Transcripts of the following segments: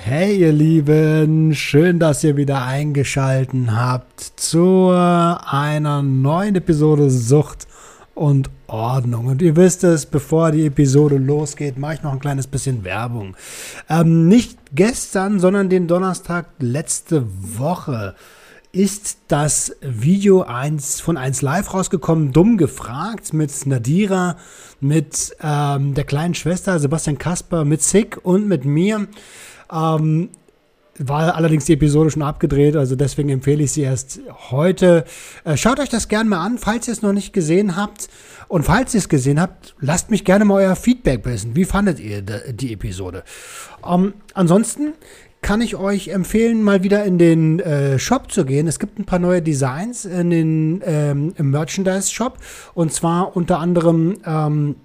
Hey ihr Lieben, schön, dass ihr wieder eingeschalten habt zu einer neuen Episode Sucht und Ordnung. Und ihr wisst es, bevor die Episode losgeht, mache ich noch ein kleines bisschen Werbung. Ähm, nicht gestern, sondern den Donnerstag letzte Woche ist das Video 1 von 1 Live rausgekommen, dumm gefragt, mit Nadira, mit ähm, der kleinen Schwester Sebastian Kasper, mit Sick und mit mir. Ähm, war allerdings die Episode schon abgedreht, also deswegen empfehle ich sie erst heute. Äh, schaut euch das gerne mal an, falls ihr es noch nicht gesehen habt. Und falls ihr es gesehen habt, lasst mich gerne mal euer Feedback wissen. Wie fandet ihr die Episode? Ähm, ansonsten kann ich euch empfehlen, mal wieder in den äh, Shop zu gehen. Es gibt ein paar neue Designs in den, ähm, im Merchandise-Shop. Und zwar unter anderem ähm,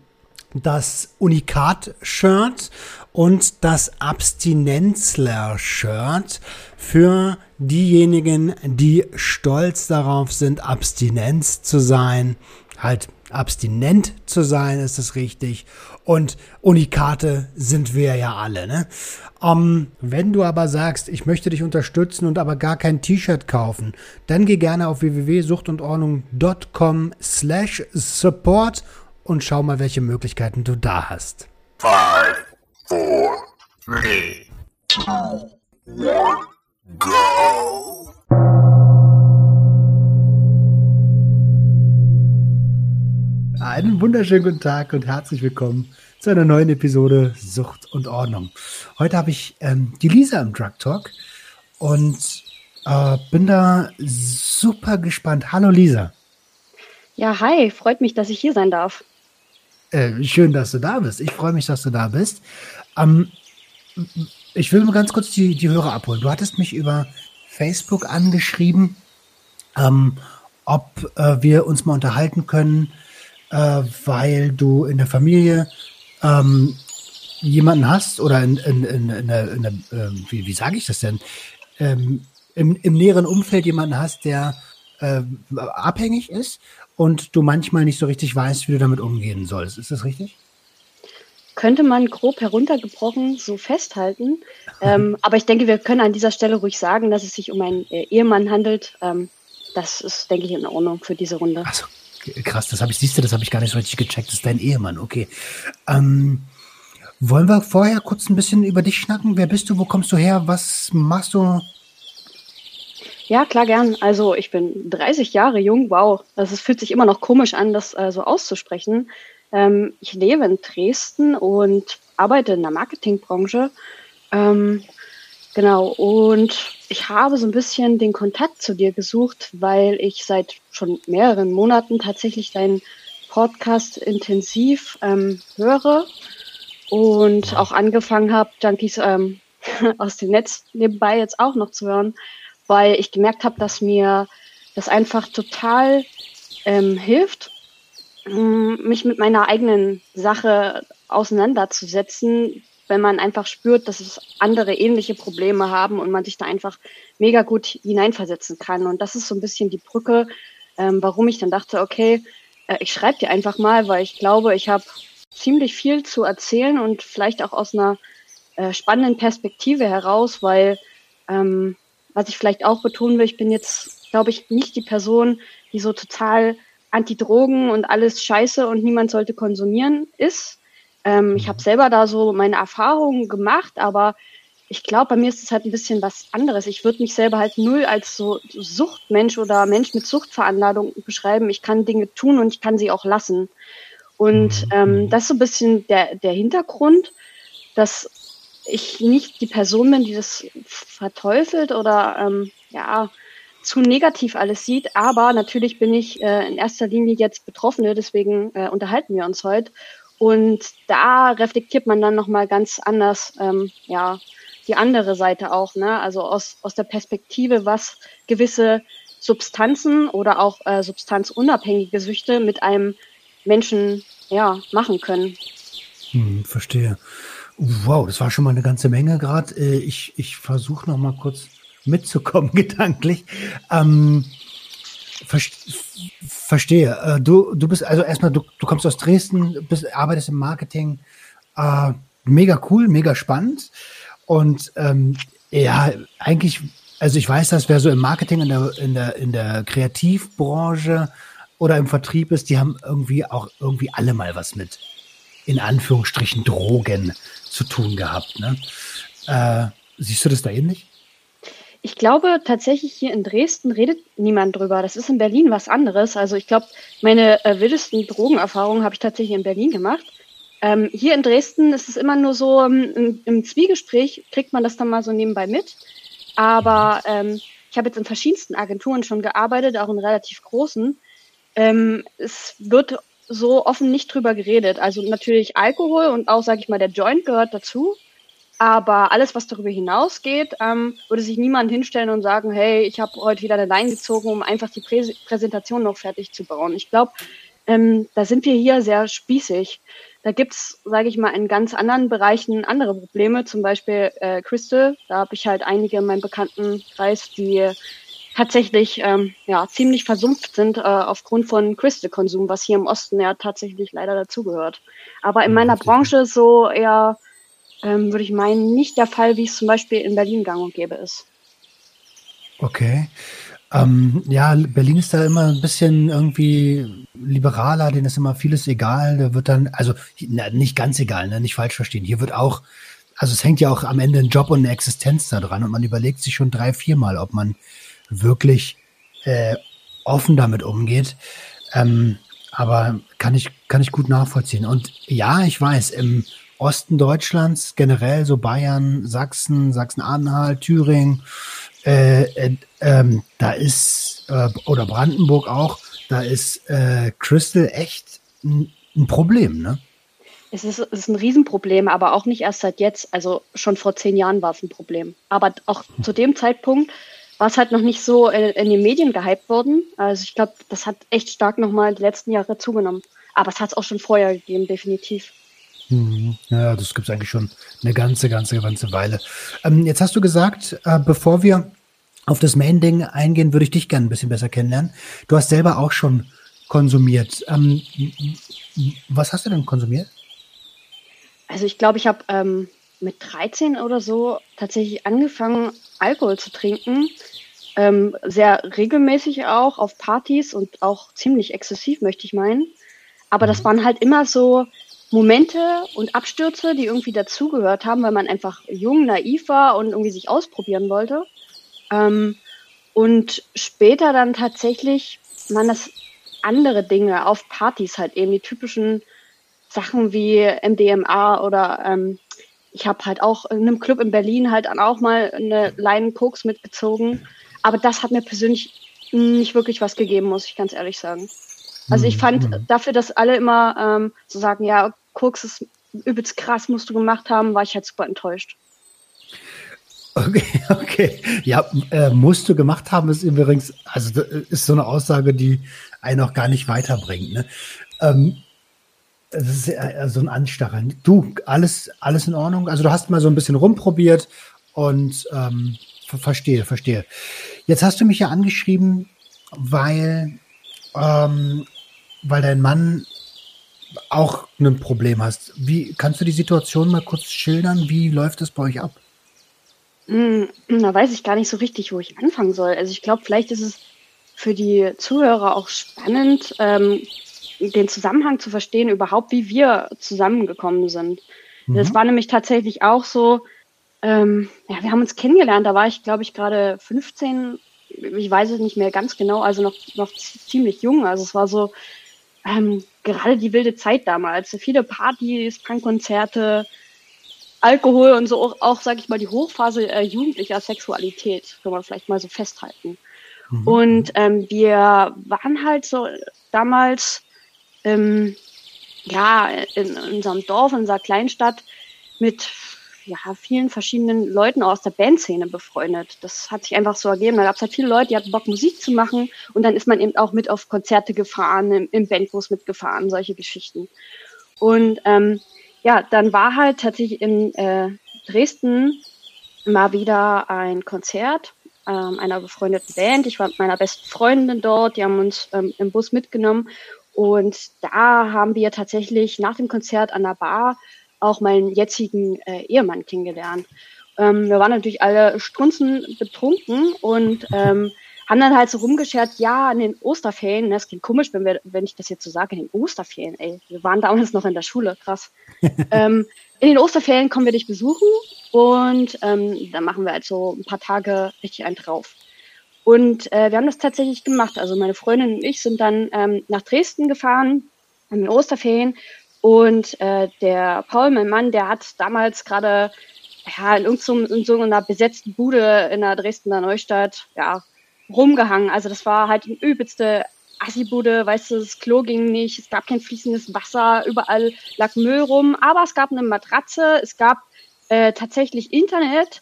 das Unikat-Shirt und das Abstinenzler-Shirt für diejenigen, die stolz darauf sind, Abstinenz zu sein. Halt abstinent zu sein, ist es richtig. Und Unikate sind wir ja alle. Ne? Um, wenn du aber sagst, ich möchte dich unterstützen und aber gar kein T-Shirt kaufen, dann geh gerne auf www.suchtundordnung.com slash support und schau mal, welche Möglichkeiten du da hast. Five, four, three, two, one, go! Einen wunderschönen guten Tag und herzlich willkommen zu einer neuen Episode Sucht und Ordnung. Heute habe ich ähm, die Lisa im Drug Talk und äh, bin da super gespannt. Hallo Lisa. Ja, hi, freut mich, dass ich hier sein darf. Äh, schön, dass du da bist. Ich freue mich, dass du da bist. Ähm, ich will mal ganz kurz die, die Hörer abholen. Du hattest mich über Facebook angeschrieben, ähm, ob äh, wir uns mal unterhalten können, äh, weil du in der Familie ähm, jemanden hast oder in, in, in, in der, der äh, wie, wie sage ich das denn, ähm, im, im näheren Umfeld jemanden hast, der äh, abhängig ist und du manchmal nicht so richtig weißt, wie du damit umgehen sollst. Ist das richtig? Könnte man grob heruntergebrochen so festhalten. ähm, aber ich denke, wir können an dieser Stelle ruhig sagen, dass es sich um einen äh, Ehemann handelt. Ähm, das ist, denke ich, in Ordnung für diese Runde. Also, krass, das habe ich, siehst du, das habe ich gar nicht so richtig gecheckt. Das ist dein Ehemann, okay. Ähm, wollen wir vorher kurz ein bisschen über dich schnacken? Wer bist du? Wo kommst du her? Was machst du? Ja, klar, gern. Also ich bin 30 Jahre jung. Wow, das ist, fühlt sich immer noch komisch an, das äh, so auszusprechen. Ähm, ich lebe in Dresden und arbeite in der Marketingbranche. Ähm, genau, und ich habe so ein bisschen den Kontakt zu dir gesucht, weil ich seit schon mehreren Monaten tatsächlich deinen Podcast intensiv ähm, höre und auch angefangen habe, Junkies ähm, aus dem Netz nebenbei jetzt auch noch zu hören weil ich gemerkt habe, dass mir das einfach total ähm, hilft, ähm, mich mit meiner eigenen Sache auseinanderzusetzen, wenn man einfach spürt, dass es andere ähnliche Probleme haben und man sich da einfach mega gut hineinversetzen kann. Und das ist so ein bisschen die Brücke, ähm, warum ich dann dachte, okay, äh, ich schreibe dir einfach mal, weil ich glaube, ich habe ziemlich viel zu erzählen und vielleicht auch aus einer äh, spannenden Perspektive heraus, weil ähm, was ich vielleicht auch betonen will, ich bin jetzt, glaube ich, nicht die Person, die so total anti-Drogen und alles scheiße und niemand sollte konsumieren ist. Ähm, ich habe selber da so meine Erfahrungen gemacht, aber ich glaube, bei mir ist es halt ein bisschen was anderes. Ich würde mich selber halt null als so Suchtmensch oder Mensch mit Suchtveranladung beschreiben. Ich kann Dinge tun und ich kann sie auch lassen. Und mhm. ähm, das ist so ein bisschen der, der Hintergrund, dass ich nicht die Person bin, die das verteufelt oder ähm, ja zu negativ alles sieht. Aber natürlich bin ich äh, in erster Linie jetzt Betroffene, deswegen äh, unterhalten wir uns heute. Und da reflektiert man dann nochmal ganz anders, ähm, ja, die andere Seite auch, ne? Also aus, aus der Perspektive, was gewisse Substanzen oder auch äh, substanzunabhängige Süchte mit einem Menschen ja, machen können. Hm, verstehe. Wow, das war schon mal eine ganze Menge gerade. Äh, ich ich versuche noch mal kurz mitzukommen gedanklich. Ähm, verstehe. Äh, du, du bist also erstmal, du, du kommst aus Dresden, bist, arbeitest im Marketing. Äh, mega cool, mega spannend. Und ähm, ja, eigentlich, also ich weiß, dass wer so im Marketing, in der, in der, in der Kreativbranche oder im Vertrieb ist, die haben irgendwie auch irgendwie alle mal was mit, in Anführungsstrichen, Drogen zu tun gehabt. Ne? Äh, siehst du das da ähnlich? Ich glaube tatsächlich hier in Dresden redet niemand drüber. Das ist in Berlin was anderes. Also ich glaube, meine äh, wildesten Drogenerfahrungen habe ich tatsächlich in Berlin gemacht. Ähm, hier in Dresden ist es immer nur so, ähm, im, im, Zwiegespräch kriegt man das dann mal so nebenbei mit. Aber ähm, ich habe jetzt in verschiedensten Agenturen schon gearbeitet, auch in relativ großen. Ähm, es wird so offen nicht drüber geredet. Also natürlich Alkohol und auch, sage ich mal, der Joint gehört dazu. Aber alles, was darüber hinausgeht, ähm, würde sich niemand hinstellen und sagen, hey, ich habe heute wieder eine Line gezogen, um einfach die Prä Präsentation noch fertig zu bauen. Ich glaube, ähm, da sind wir hier sehr spießig. Da gibt's, sage ich mal, in ganz anderen Bereichen andere Probleme, zum Beispiel äh, Crystal. Da habe ich halt einige in meinem Bekanntenkreis, die tatsächlich ähm, ja, ziemlich versumpft sind äh, aufgrund von Crystal-Konsum, was hier im Osten ja tatsächlich leider dazugehört. Aber in mhm, meiner Branche so eher ähm, würde ich meinen, nicht der Fall, wie es zum Beispiel in Berlin gang und gäbe ist. Okay. Ähm, ja, Berlin ist da immer ein bisschen irgendwie liberaler, denen ist immer vieles egal. Da wird dann, also na, nicht ganz egal, ne, nicht falsch verstehen. Hier wird auch, also es hängt ja auch am Ende ein Job und eine Existenz da dran und man überlegt sich schon drei, viermal, ob man wirklich äh, offen damit umgeht. Ähm, aber kann ich, kann ich gut nachvollziehen. Und ja, ich weiß, im Osten Deutschlands, generell so Bayern, Sachsen, Sachsen-Anhalt, Thüringen, äh, äh, ähm, da ist, äh, oder Brandenburg auch, da ist äh, Crystal echt ein, ein Problem, ne? Es ist, es ist ein Riesenproblem, aber auch nicht erst seit jetzt. Also schon vor zehn Jahren war es ein Problem. Aber auch zu dem Zeitpunkt war es halt noch nicht so in, in den Medien gehypt worden. Also ich glaube, das hat echt stark nochmal die letzten Jahre zugenommen. Aber es hat es auch schon vorher gegeben, definitiv. Mhm. Ja, das gibt es eigentlich schon eine ganze, ganze, ganze Weile. Ähm, jetzt hast du gesagt, äh, bevor wir auf das Main-Ding eingehen, würde ich dich gerne ein bisschen besser kennenlernen. Du hast selber auch schon konsumiert. Ähm, was hast du denn konsumiert? Also ich glaube, ich habe ähm, mit 13 oder so tatsächlich angefangen, Alkohol zu trinken. Ähm, sehr regelmäßig auch auf Partys und auch ziemlich exzessiv, möchte ich meinen. Aber das mhm. waren halt immer so Momente und Abstürze, die irgendwie dazugehört haben, weil man einfach jung, naiv war und irgendwie sich ausprobieren wollte. Ähm, und später dann tatsächlich man das andere Dinge auf Partys halt eben die typischen Sachen wie MDMA oder ähm, ich habe halt auch in einem Club in Berlin halt auch mal eine Leinen Koks mitgezogen. Aber das hat mir persönlich nicht wirklich was gegeben, muss ich ganz ehrlich sagen. Also ich fand mhm. dafür, dass alle immer ähm, so sagen, ja, Koks ist übelst krass, musst du gemacht haben, war ich halt super enttäuscht. Okay, okay. Ja, äh, musst du gemacht haben, ist übrigens, also ist so eine Aussage, die einen auch gar nicht weiterbringt. Ne? Ähm, das ist ja so ein Anstacheln. Du, alles, alles in Ordnung? Also du hast mal so ein bisschen rumprobiert und ähm, verstehe, verstehe. Jetzt hast du mich ja angeschrieben, weil, ähm, weil dein Mann auch ein Problem hast. Wie kannst du die Situation mal kurz schildern? Wie läuft es bei euch ab? Hm, da weiß ich gar nicht so richtig, wo ich anfangen soll. Also ich glaube, vielleicht ist es für die Zuhörer auch spannend, ähm, den Zusammenhang zu verstehen, überhaupt, wie wir zusammengekommen sind. Mhm. Das war nämlich tatsächlich auch so, ähm, ja, wir haben uns kennengelernt, da war ich, glaube ich, gerade 15, ich weiß es nicht mehr ganz genau, also noch, noch ziemlich jung. Also es war so, ähm, gerade die wilde Zeit damals. Viele Partys, Punkkonzerte, Alkohol und so auch, auch sage ich mal, die Hochphase äh, jugendlicher Sexualität, kann man vielleicht mal so festhalten. Mhm. Und ähm, wir waren halt so damals ähm, ja in, unserem Dorf, in unserer Kleinstadt mit ja, vielen verschiedenen Leuten aus der Bandszene befreundet. Das hat sich einfach so ergeben. Da gab es halt viele Leute, die hatten Bock, Musik zu machen. Und dann ist man eben auch mit auf Konzerte gefahren, im, im Bandbus mitgefahren, solche Geschichten. Und ähm, ja, dann war halt tatsächlich in äh, Dresden mal wieder ein Konzert ähm, einer befreundeten Band. Ich war mit meiner besten Freundin dort, die haben uns ähm, im Bus mitgenommen. Und da haben wir tatsächlich nach dem Konzert an der Bar auch meinen jetzigen äh, Ehemann kennengelernt. Ähm, wir waren natürlich alle strunzen betrunken und ähm, haben dann halt so rumgeschert, ja, in den Osterferien, ne, das klingt komisch, wenn, wir, wenn ich das jetzt so sage, in den Osterferien, ey, wir waren damals noch in der Schule, krass. ähm, in den Osterferien kommen wir dich besuchen und ähm, dann machen wir halt so ein paar Tage richtig einen drauf. Und äh, wir haben das tatsächlich gemacht. Also meine Freundin und ich sind dann ähm, nach Dresden gefahren in den Osterferien und äh, der Paul, mein Mann, der hat damals gerade ja, in, in so einer besetzten Bude in der Dresdner Neustadt ja, rumgehangen. Also das war halt die übelste Assi-Bude, weißt du, das Klo ging nicht, es gab kein fließendes Wasser, überall lag Müll rum, aber es gab eine Matratze, es gab äh, tatsächlich Internet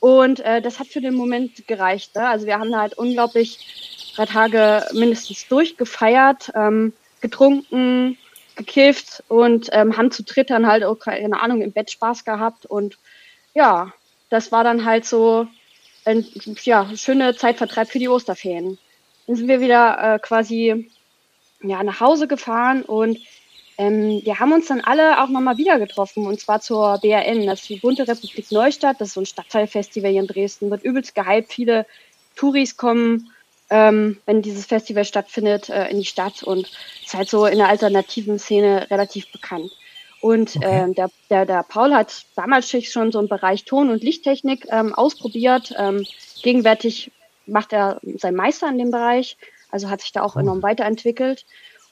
und äh, das hat für den Moment gereicht. Ne? Also wir haben halt unglaublich drei Tage mindestens durchgefeiert, ähm, getrunken, gekifft und ähm, haben zu dritt dann halt auch, keine Ahnung, im Bett Spaß gehabt. Und ja, das war dann halt so ein ja, schöner Zeitvertreib für die Osterferien. Dann sind wir wieder äh, quasi ja, nach Hause gefahren und ähm, wir haben uns dann alle auch nochmal wieder getroffen und zwar zur BRN, das ist die Bunte Republik Neustadt, das ist so ein Stadtteilfestival hier in Dresden, wird übelst gehypt, viele Touris kommen ähm, wenn dieses Festival stattfindet, äh, in die Stadt. Und ist halt so in der alternativen Szene relativ bekannt. Und okay. ähm, der, der, der Paul hat damals schon so im Bereich Ton- und Lichttechnik ähm, ausprobiert. Ähm, gegenwärtig macht er seinen Meister in dem Bereich, also hat sich da auch enorm weiterentwickelt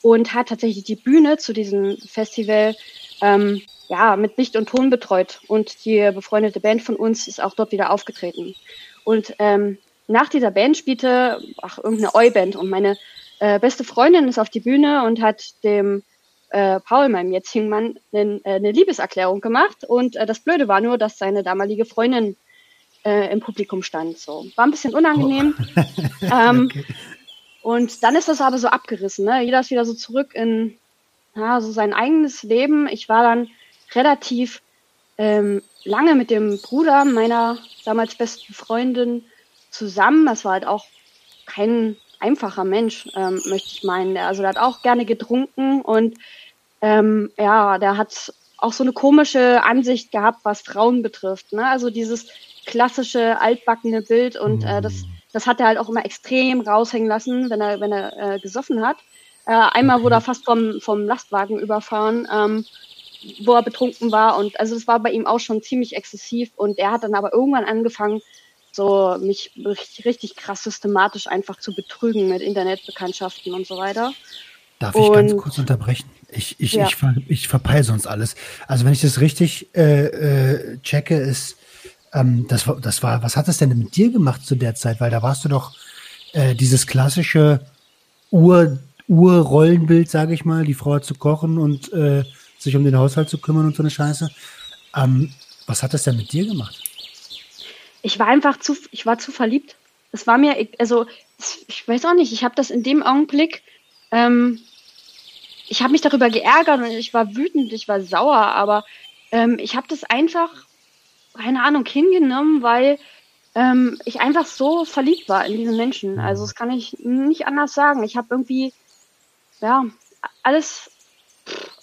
und hat tatsächlich die Bühne zu diesem Festival ähm, ja, mit Licht und Ton betreut. Und die befreundete Band von uns ist auch dort wieder aufgetreten. Und ähm, nach dieser Band spielte ach, irgendeine Oi-Band und meine äh, beste Freundin ist auf die Bühne und hat dem äh, Paul, meinem jetzigen Mann, äh, eine Liebeserklärung gemacht. Und äh, das Blöde war nur, dass seine damalige Freundin äh, im Publikum stand. So. War ein bisschen unangenehm. Oh. ähm, okay. Und dann ist das aber so abgerissen. Ne? Jeder ist wieder so zurück in ja, so sein eigenes Leben. Ich war dann relativ ähm, lange mit dem Bruder meiner damals besten Freundin zusammen. Das war halt auch kein einfacher Mensch, ähm, möchte ich meinen. Also der hat auch gerne getrunken und ähm, ja, der hat auch so eine komische Ansicht gehabt, was Frauen betrifft. Ne? Also dieses klassische altbackene Bild und äh, das. Das hat er halt auch immer extrem raushängen lassen, wenn er, wenn er äh, gesoffen hat. Äh, einmal wurde er fast vom, vom Lastwagen überfahren, ähm, wo er betrunken war und also es war bei ihm auch schon ziemlich exzessiv und er hat dann aber irgendwann angefangen, so mich richtig, richtig krass systematisch einfach zu betrügen mit Internetbekanntschaften und so weiter. Darf ich ganz kurz unterbrechen? Ich, ich, ja. ich, ver, ich verpeile sonst alles. Also wenn ich das richtig äh, äh, checke, ist, ähm, das, das war, was hat das denn mit dir gemacht zu der Zeit? Weil da warst du doch äh, dieses klassische Ur, Urrollenbild, sage ich mal, die Frau zu kochen und äh, sich um den Haushalt zu kümmern und so eine Scheiße. Ähm, was hat das denn mit dir gemacht? ich war einfach zu, ich war zu verliebt. Es war mir, also ich weiß auch nicht, ich habe das in dem Augenblick, ähm, ich habe mich darüber geärgert und ich war wütend, ich war sauer, aber ähm, ich habe das einfach, keine Ahnung, hingenommen, weil ähm, ich einfach so verliebt war in diesen Menschen. Also das kann ich nicht anders sagen. Ich habe irgendwie, ja, alles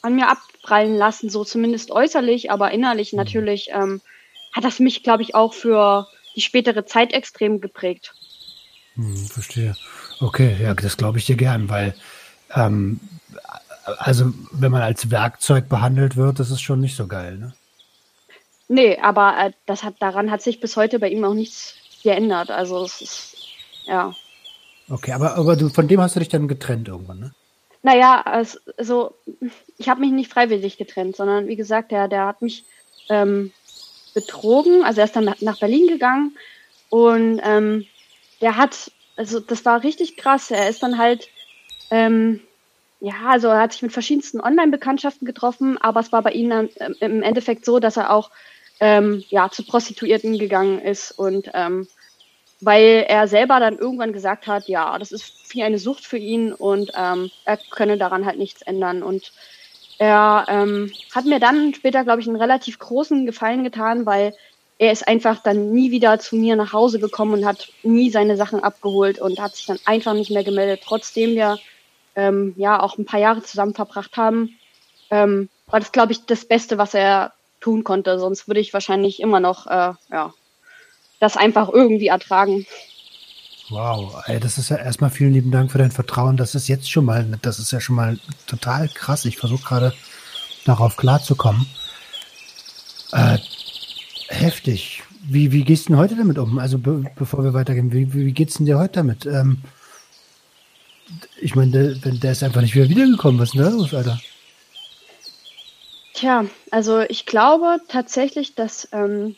an mir abprallen lassen, so zumindest äußerlich, aber innerlich mhm. natürlich ähm, hat das mich, glaube ich, auch für die spätere Zeit extrem geprägt. Hm, verstehe. Okay, ja, das glaube ich dir gern, weil ähm, also wenn man als Werkzeug behandelt wird, das ist schon nicht so geil, ne? Nee, aber äh, das hat, daran hat sich bis heute bei ihm auch nichts geändert. Also es ist, ja. Okay, aber, aber du, von dem hast du dich dann getrennt irgendwann, ne? Naja, also ich habe mich nicht freiwillig getrennt, sondern wie gesagt, der, der hat mich ähm, betrogen. Also er ist dann nach Berlin gegangen und ähm, der hat, also das war richtig krass. Er ist dann halt, ähm, ja, also er hat sich mit verschiedensten Online-Bekanntschaften getroffen, aber es war bei ihm dann ähm, im Endeffekt so, dass er auch ähm, ja, zu Prostituierten gegangen ist und ähm, weil er selber dann irgendwann gesagt hat, ja, das ist wie eine Sucht für ihn und ähm, er könne daran halt nichts ändern. Und er ähm, hat mir dann später, glaube ich, einen relativ großen Gefallen getan, weil er ist einfach dann nie wieder zu mir nach Hause gekommen und hat nie seine Sachen abgeholt und hat sich dann einfach nicht mehr gemeldet, trotzdem wir ähm, ja auch ein paar Jahre zusammen verbracht haben. Ähm, war das, glaube ich, das Beste, was er tun konnte. Sonst würde ich wahrscheinlich immer noch äh, ja, das einfach irgendwie ertragen. Wow, ey, das ist ja erstmal vielen lieben Dank für dein Vertrauen. Das ist jetzt schon mal, das ist ja schon mal total krass. Ich versuche gerade darauf klarzukommen. Äh, heftig. Wie, wie gehst du denn heute damit um? Also be bevor wir weitergehen, wie, wie geht's denn dir heute damit? Ähm, ich meine, der, der ist einfach nicht wieder wiedergekommen. Was ist denn da los, Alter? Tja, also ich glaube tatsächlich, dass, ähm,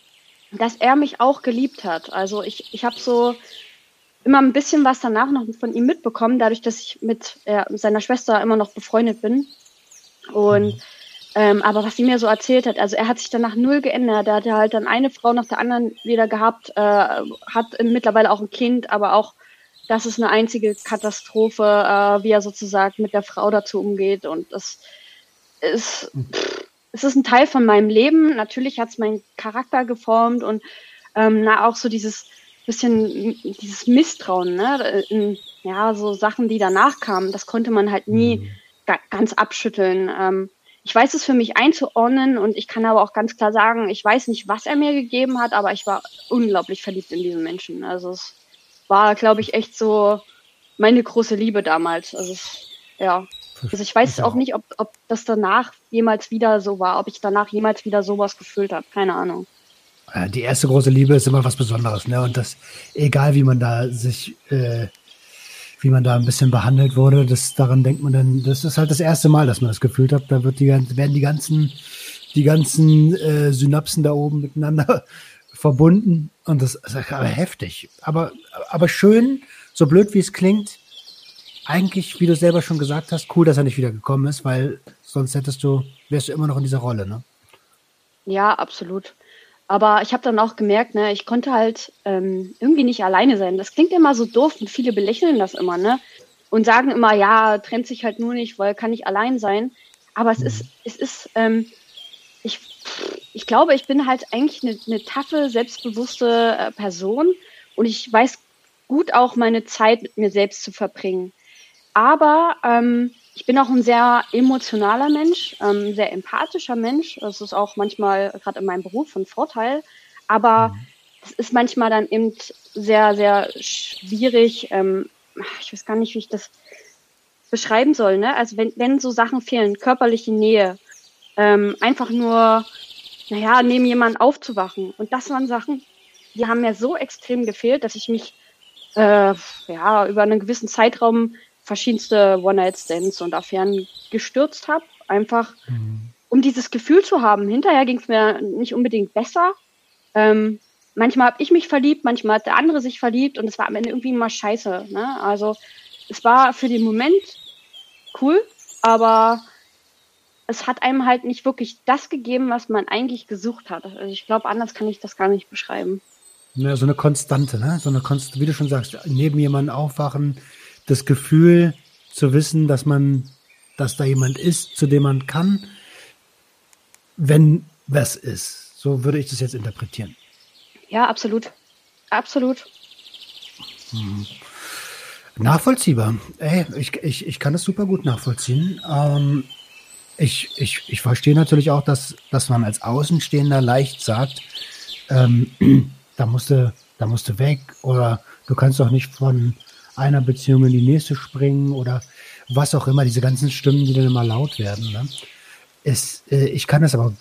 dass er mich auch geliebt hat. Also ich, ich habe so immer ein bisschen was danach noch von ihm mitbekommen, dadurch, dass ich mit äh, seiner Schwester immer noch befreundet bin. Und mhm. ähm, aber was sie mir so erzählt hat, also er hat sich danach null geändert. Er hatte halt dann eine Frau nach der anderen wieder gehabt, äh, hat mittlerweile auch ein Kind, aber auch das ist eine einzige Katastrophe, äh, wie er sozusagen mit der Frau dazu umgeht. Und das ist, pff, es ist ein Teil von meinem Leben. Natürlich hat es meinen Charakter geformt und ähm, na, auch so dieses bisschen dieses Misstrauen, ne? In, ja, so Sachen, die danach kamen, das konnte man halt nie mhm. ga ganz abschütteln. Ähm, ich weiß es für mich einzuordnen und ich kann aber auch ganz klar sagen, ich weiß nicht, was er mir gegeben hat, aber ich war unglaublich verliebt in diesen Menschen. Also es war, glaube ich, echt so meine große Liebe damals. Also es, ja. Also ich weiß auch nicht, ob, ob das danach jemals wieder so war, ob ich danach jemals wieder sowas gefühlt habe. Keine Ahnung. Die erste große Liebe ist immer was Besonderes, ne? Und das, egal wie man da sich, äh, wie man da ein bisschen behandelt wurde, das daran denkt man dann, das ist halt das erste Mal, dass man das gefühlt hat. Da wird die, werden die ganzen, die ganzen äh, Synapsen da oben miteinander verbunden. Und das ist aber heftig. Aber, aber schön, so blöd wie es klingt, eigentlich, wie du selber schon gesagt hast, cool, dass er nicht wieder gekommen ist, weil sonst hättest du, wärst du immer noch in dieser Rolle, ne? Ja, absolut. Aber ich habe dann auch gemerkt, ne, ich konnte halt ähm, irgendwie nicht alleine sein. Das klingt immer so doof und viele belächeln das immer, ne? Und sagen immer, ja, trennt sich halt nur nicht, weil kann nicht allein sein. Aber es ist, es ist, ähm, ich, ich glaube, ich bin halt eigentlich eine, eine taffe, selbstbewusste äh, Person und ich weiß gut auch meine Zeit mit mir selbst zu verbringen. Aber ähm, ich bin auch ein sehr emotionaler Mensch, ähm, sehr empathischer Mensch. Das ist auch manchmal gerade in meinem Beruf ein Vorteil. Aber es ist manchmal dann eben sehr, sehr schwierig. Ähm, ich weiß gar nicht, wie ich das beschreiben soll. Ne? Also wenn, wenn so Sachen fehlen, körperliche Nähe, ähm, einfach nur, naja, neben jemanden aufzuwachen. Und das waren Sachen, die haben mir so extrem gefehlt, dass ich mich äh, ja über einen gewissen Zeitraum verschiedenste One-Night-Stands und Affären gestürzt habe. Einfach, mhm. um dieses Gefühl zu haben. Hinterher ging es mir nicht unbedingt besser. Ähm, manchmal habe ich mich verliebt, manchmal hat der andere sich verliebt und es war am Ende irgendwie immer scheiße. Ne? Also es war für den Moment cool, aber es hat einem halt nicht wirklich das gegeben, was man eigentlich gesucht hat. Also ich glaube, anders kann ich das gar nicht beschreiben. Ja, so eine Konstante, ne? So eine Konstante, wie du schon sagst, neben jemandem aufwachen, das Gefühl zu wissen, dass man, dass da jemand ist, zu dem man kann, wenn was ist. So würde ich das jetzt interpretieren. Ja, absolut. Absolut. Hm. Nachvollziehbar. Ey, ich, ich, ich kann das super gut nachvollziehen. Ähm, ich, ich, ich verstehe natürlich auch, dass, dass man als Außenstehender leicht sagt, ähm, da musste, da musste weg oder du kannst doch nicht von einer Beziehung in die nächste springen oder was auch immer, diese ganzen Stimmen, die dann immer laut werden. Ne? Es, äh, ich kann das aber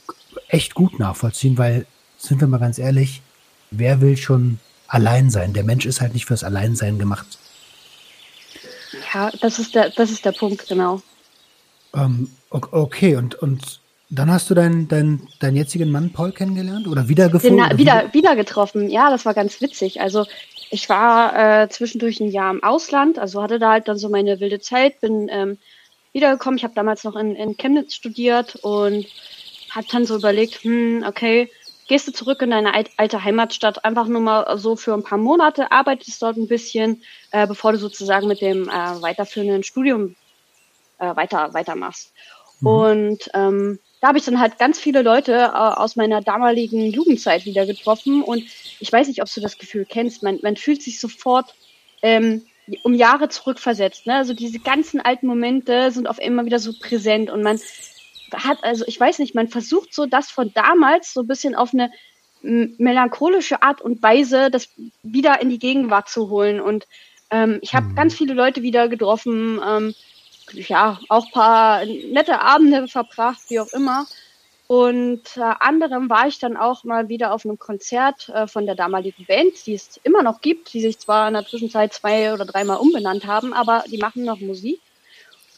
echt gut nachvollziehen, weil, sind wir mal ganz ehrlich, wer will schon allein sein? Der Mensch ist halt nicht fürs Alleinsein gemacht. Ja, das ist der, das ist der Punkt, genau. Ähm, okay, und, und dann hast du deinen, deinen, deinen jetzigen Mann Paul kennengelernt oder wiedergefunden? Genau, wieder, wieder getroffen. Ja, das war ganz witzig. Also ich war äh, zwischendurch ein Jahr im Ausland, also hatte da halt dann so meine wilde Zeit, bin ähm, wiedergekommen. Ich habe damals noch in, in Chemnitz studiert und habe dann so überlegt, hm, okay, gehst du zurück in deine alte Heimatstadt, einfach nur mal so für ein paar Monate, arbeitest dort ein bisschen, äh, bevor du sozusagen mit dem äh, weiterführenden Studium äh, weiter weitermachst. Mhm. Und ähm, da habe ich dann halt ganz viele Leute äh, aus meiner damaligen Jugendzeit wieder getroffen. Und ich weiß nicht, ob du das Gefühl kennst. Man, man fühlt sich sofort ähm, um Jahre zurückversetzt. Ne? Also diese ganzen alten Momente sind auf einmal wieder so präsent und man hat, also ich weiß nicht, man versucht so das von damals so ein bisschen auf eine melancholische Art und Weise das wieder in die Gegenwart zu holen. Und ähm, ich habe mhm. ganz viele Leute wieder getroffen, ähm, ja, auch paar nette Abende verbracht, wie auch immer. Und äh, anderem war ich dann auch mal wieder auf einem Konzert äh, von der damaligen Band, die es immer noch gibt, die sich zwar in der Zwischenzeit zwei oder dreimal umbenannt haben, aber die machen noch Musik.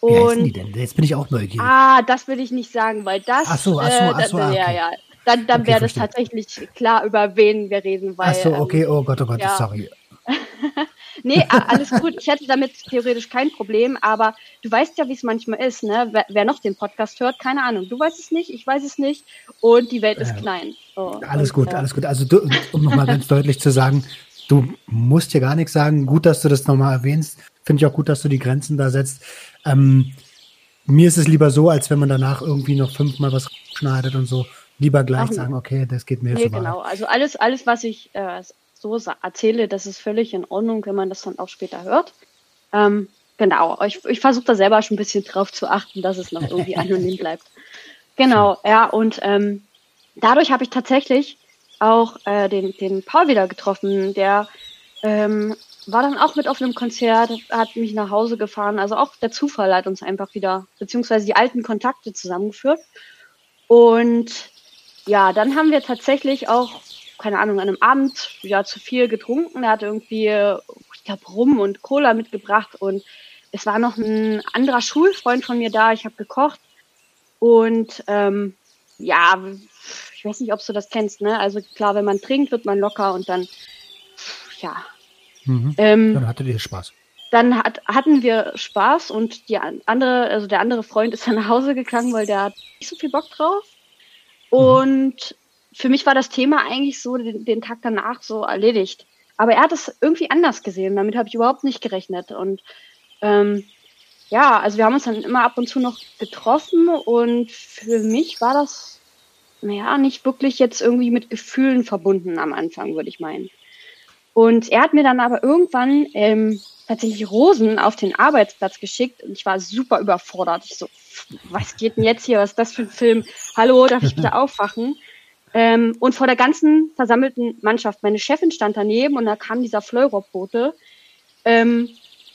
Und? Jetzt bin ich auch neugierig. Ah, das will ich nicht sagen, weil das. Ach so, ach so, ach so. Äh, okay. Ja, ja. Dann, dann okay, wäre das tatsächlich klar, über wen wir reden. Weil, ach so, okay, ähm, oh Gott, oh Gott, ja. sorry. Nee, alles gut. Ich hätte damit theoretisch kein Problem, aber du weißt ja, wie es manchmal ist, ne? Wer, wer, noch den Podcast hört, keine Ahnung. Du weißt es nicht, ich weiß es nicht und die Welt ist äh, klein. So, alles und, gut, äh, alles gut. Also du, um nochmal ganz deutlich zu sagen, du musst hier gar nichts sagen. Gut, dass du das nochmal erwähnst. Finde ich auch gut, dass du die Grenzen da setzt. Ähm, mir ist es lieber so, als wenn man danach irgendwie noch fünfmal was schneidet und so. Lieber gleich Ach, sagen, okay, das geht mir nee, zu weit. Genau, also alles, alles, was ich äh, so erzähle, das ist völlig in Ordnung, wenn man das dann auch später hört. Ähm, genau, ich, ich versuche da selber schon ein bisschen drauf zu achten, dass es noch irgendwie anonym bleibt. Genau, ja, und ähm, dadurch habe ich tatsächlich auch äh, den, den Paul wieder getroffen, der ähm, war dann auch mit auf einem Konzert, hat mich nach Hause gefahren. Also auch der Zufall hat uns einfach wieder, beziehungsweise die alten Kontakte zusammengeführt. Und ja, dann haben wir tatsächlich auch keine Ahnung, an einem Abend ja zu viel getrunken. Er hat irgendwie, ich glaube, Rum und Cola mitgebracht und es war noch ein anderer Schulfreund von mir da. Ich habe gekocht und ähm, ja, ich weiß nicht, ob du das kennst, ne? Also klar, wenn man trinkt, wird man locker und dann, ja. Mhm. Ähm, dann hattet ihr Spaß. Dann hat, hatten wir Spaß und die andere, also der andere Freund ist dann nach Hause gegangen, weil der hat nicht so viel Bock drauf. Mhm. Und für mich war das Thema eigentlich so den, den Tag danach so erledigt. Aber er hat es irgendwie anders gesehen. Damit habe ich überhaupt nicht gerechnet. Und ähm, ja, also wir haben uns dann immer ab und zu noch getroffen und für mich war das, naja, nicht wirklich jetzt irgendwie mit Gefühlen verbunden am Anfang, würde ich meinen. Und er hat mir dann aber irgendwann ähm, tatsächlich Rosen auf den Arbeitsplatz geschickt und ich war super überfordert. Ich so, was geht denn jetzt hier? Was ist das für ein Film? Hallo, darf ich bitte aufwachen? Ähm, und vor der ganzen versammelten Mannschaft, meine Chefin stand daneben und da kam dieser Fleurop-Bote ähm,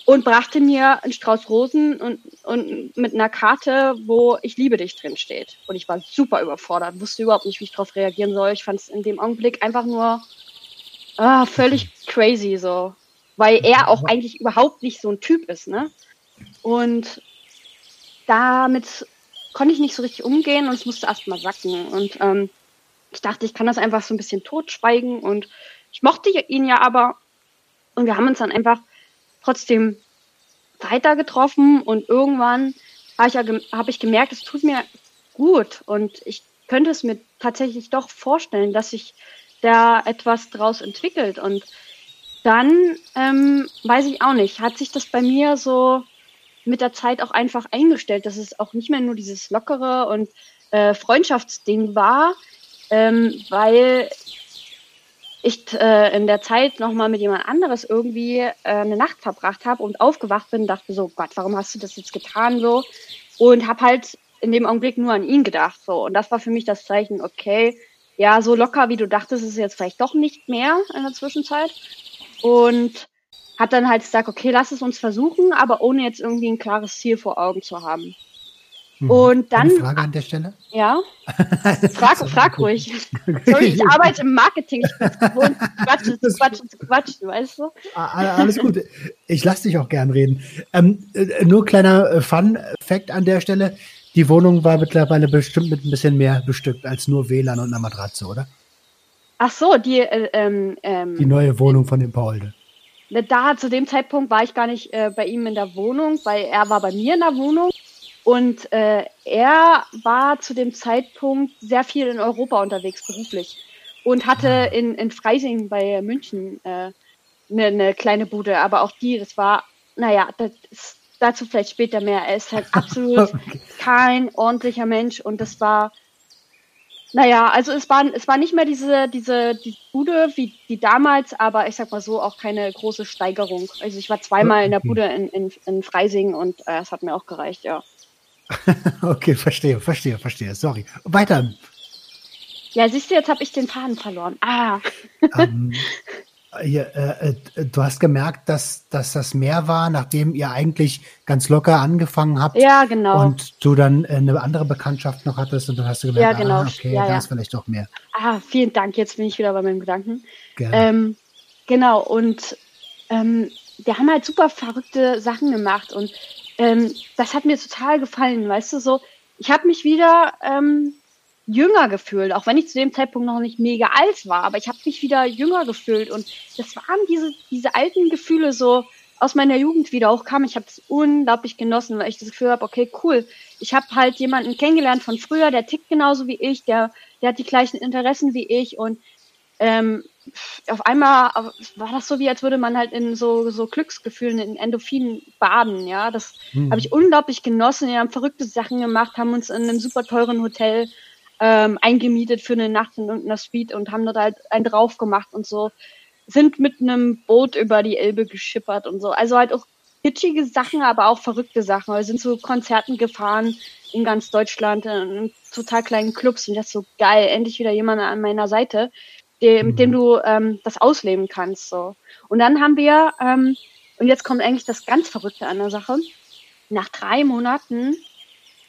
und brachte mir einen Strauß Rosen und, und mit einer Karte, wo ich liebe dich drin steht. Und ich war super überfordert, wusste überhaupt nicht, wie ich darauf reagieren soll. Ich fand es in dem Augenblick einfach nur ah, völlig crazy so, weil er auch eigentlich überhaupt nicht so ein Typ ist, ne? Und damit konnte ich nicht so richtig umgehen und es musste erst mal sacken. Und ähm, ich dachte, ich kann das einfach so ein bisschen totschweigen und ich mochte ihn ja aber. Und wir haben uns dann einfach trotzdem weiter getroffen und irgendwann habe ich, ja hab ich gemerkt, es tut mir gut und ich könnte es mir tatsächlich doch vorstellen, dass sich da etwas draus entwickelt. Und dann ähm, weiß ich auch nicht, hat sich das bei mir so mit der Zeit auch einfach eingestellt, dass es auch nicht mehr nur dieses lockere und äh, Freundschaftsding war, ähm, weil ich äh, in der Zeit nochmal mit jemand anderes irgendwie äh, eine Nacht verbracht habe und aufgewacht bin, dachte so, Gott, warum hast du das jetzt getan so? Und habe halt in dem Augenblick nur an ihn gedacht so. Und das war für mich das Zeichen, okay, ja, so locker wie du dachtest, ist es jetzt vielleicht doch nicht mehr in der Zwischenzeit. Und hat dann halt gesagt, okay, lass es uns versuchen, aber ohne jetzt irgendwie ein klares Ziel vor Augen zu haben. Mhm. Und dann. Eine Frage an der Stelle? Ja. Frag, frag ruhig. Sorry, ich arbeite im Marketing. Ich bin gewohnt, zu quatschen, zu quatschen, zu quatschen, weißt du? Alles gut. Ich lasse dich auch gern reden. Ähm, äh, nur kleiner äh, Fun-Fact an der Stelle. Die Wohnung war mittlerweile bestimmt mit ein bisschen mehr bestückt als nur WLAN und einer Matratze, oder? Ach so, die, äh, ähm, ähm die neue Wohnung von dem Paul. Da zu dem Zeitpunkt war ich gar nicht äh, bei ihm in der Wohnung, weil er war bei mir in der Wohnung. Und äh, er war zu dem Zeitpunkt sehr viel in Europa unterwegs, beruflich. und hatte ah. in, in Freising bei München eine äh, ne, ne kleine Bude, aber auch die, das war, naja, das ist, dazu vielleicht später mehr. Er ist halt absolut okay. kein ordentlicher Mensch und das war, naja, also es war, es war nicht mehr diese, diese, die Bude wie die damals, aber ich sag mal so, auch keine große Steigerung. Also ich war zweimal in der Bude in, in, in Freising und äh, es hat mir auch gereicht, ja. okay, verstehe, verstehe, verstehe. Sorry. Weiter. Ja, siehst du, jetzt habe ich den Faden verloren. Ah. Ähm, ja, äh, äh, du hast gemerkt, dass, dass das mehr war, nachdem ihr eigentlich ganz locker angefangen habt. Ja, genau. Und du dann äh, eine andere Bekanntschaft noch hattest und dann hast du gemerkt, ja, genau. ah, okay, ja, da ja. ist vielleicht doch mehr. Ah, vielen Dank. Jetzt bin ich wieder bei meinem Gedanken. Ähm, genau, und ähm, wir haben halt super verrückte Sachen gemacht und ähm, das hat mir total gefallen, weißt du, so, ich habe mich wieder ähm, jünger gefühlt, auch wenn ich zu dem Zeitpunkt noch nicht mega alt war, aber ich habe mich wieder jünger gefühlt und das waren diese, diese alten Gefühle so aus meiner Jugend wieder hochkamen. Ich habe es unglaublich genossen, weil ich das Gefühl habe, okay, cool, ich habe halt jemanden kennengelernt von früher, der tickt genauso wie ich, der, der hat die gleichen Interessen wie ich und ähm, auf einmal war das so, wie als würde man halt in so, so Glücksgefühlen, in Endorphinen baden, ja. Das mhm. habe ich unglaublich genossen. Wir haben verrückte Sachen gemacht, haben uns in einem super teuren Hotel ähm, eingemietet für eine Nacht in einer Suite und haben dort halt einen drauf gemacht und so. Sind mit einem Boot über die Elbe geschippert und so. Also halt auch kitschige Sachen, aber auch verrückte Sachen. Wir sind zu Konzerten gefahren in ganz Deutschland, in total kleinen Clubs und das ist so geil. Endlich wieder jemand an meiner Seite, der, mit dem mhm. du ähm, das ausleben kannst. So. Und dann haben wir, ähm, und jetzt kommt eigentlich das ganz Verrückte an der Sache, nach drei Monaten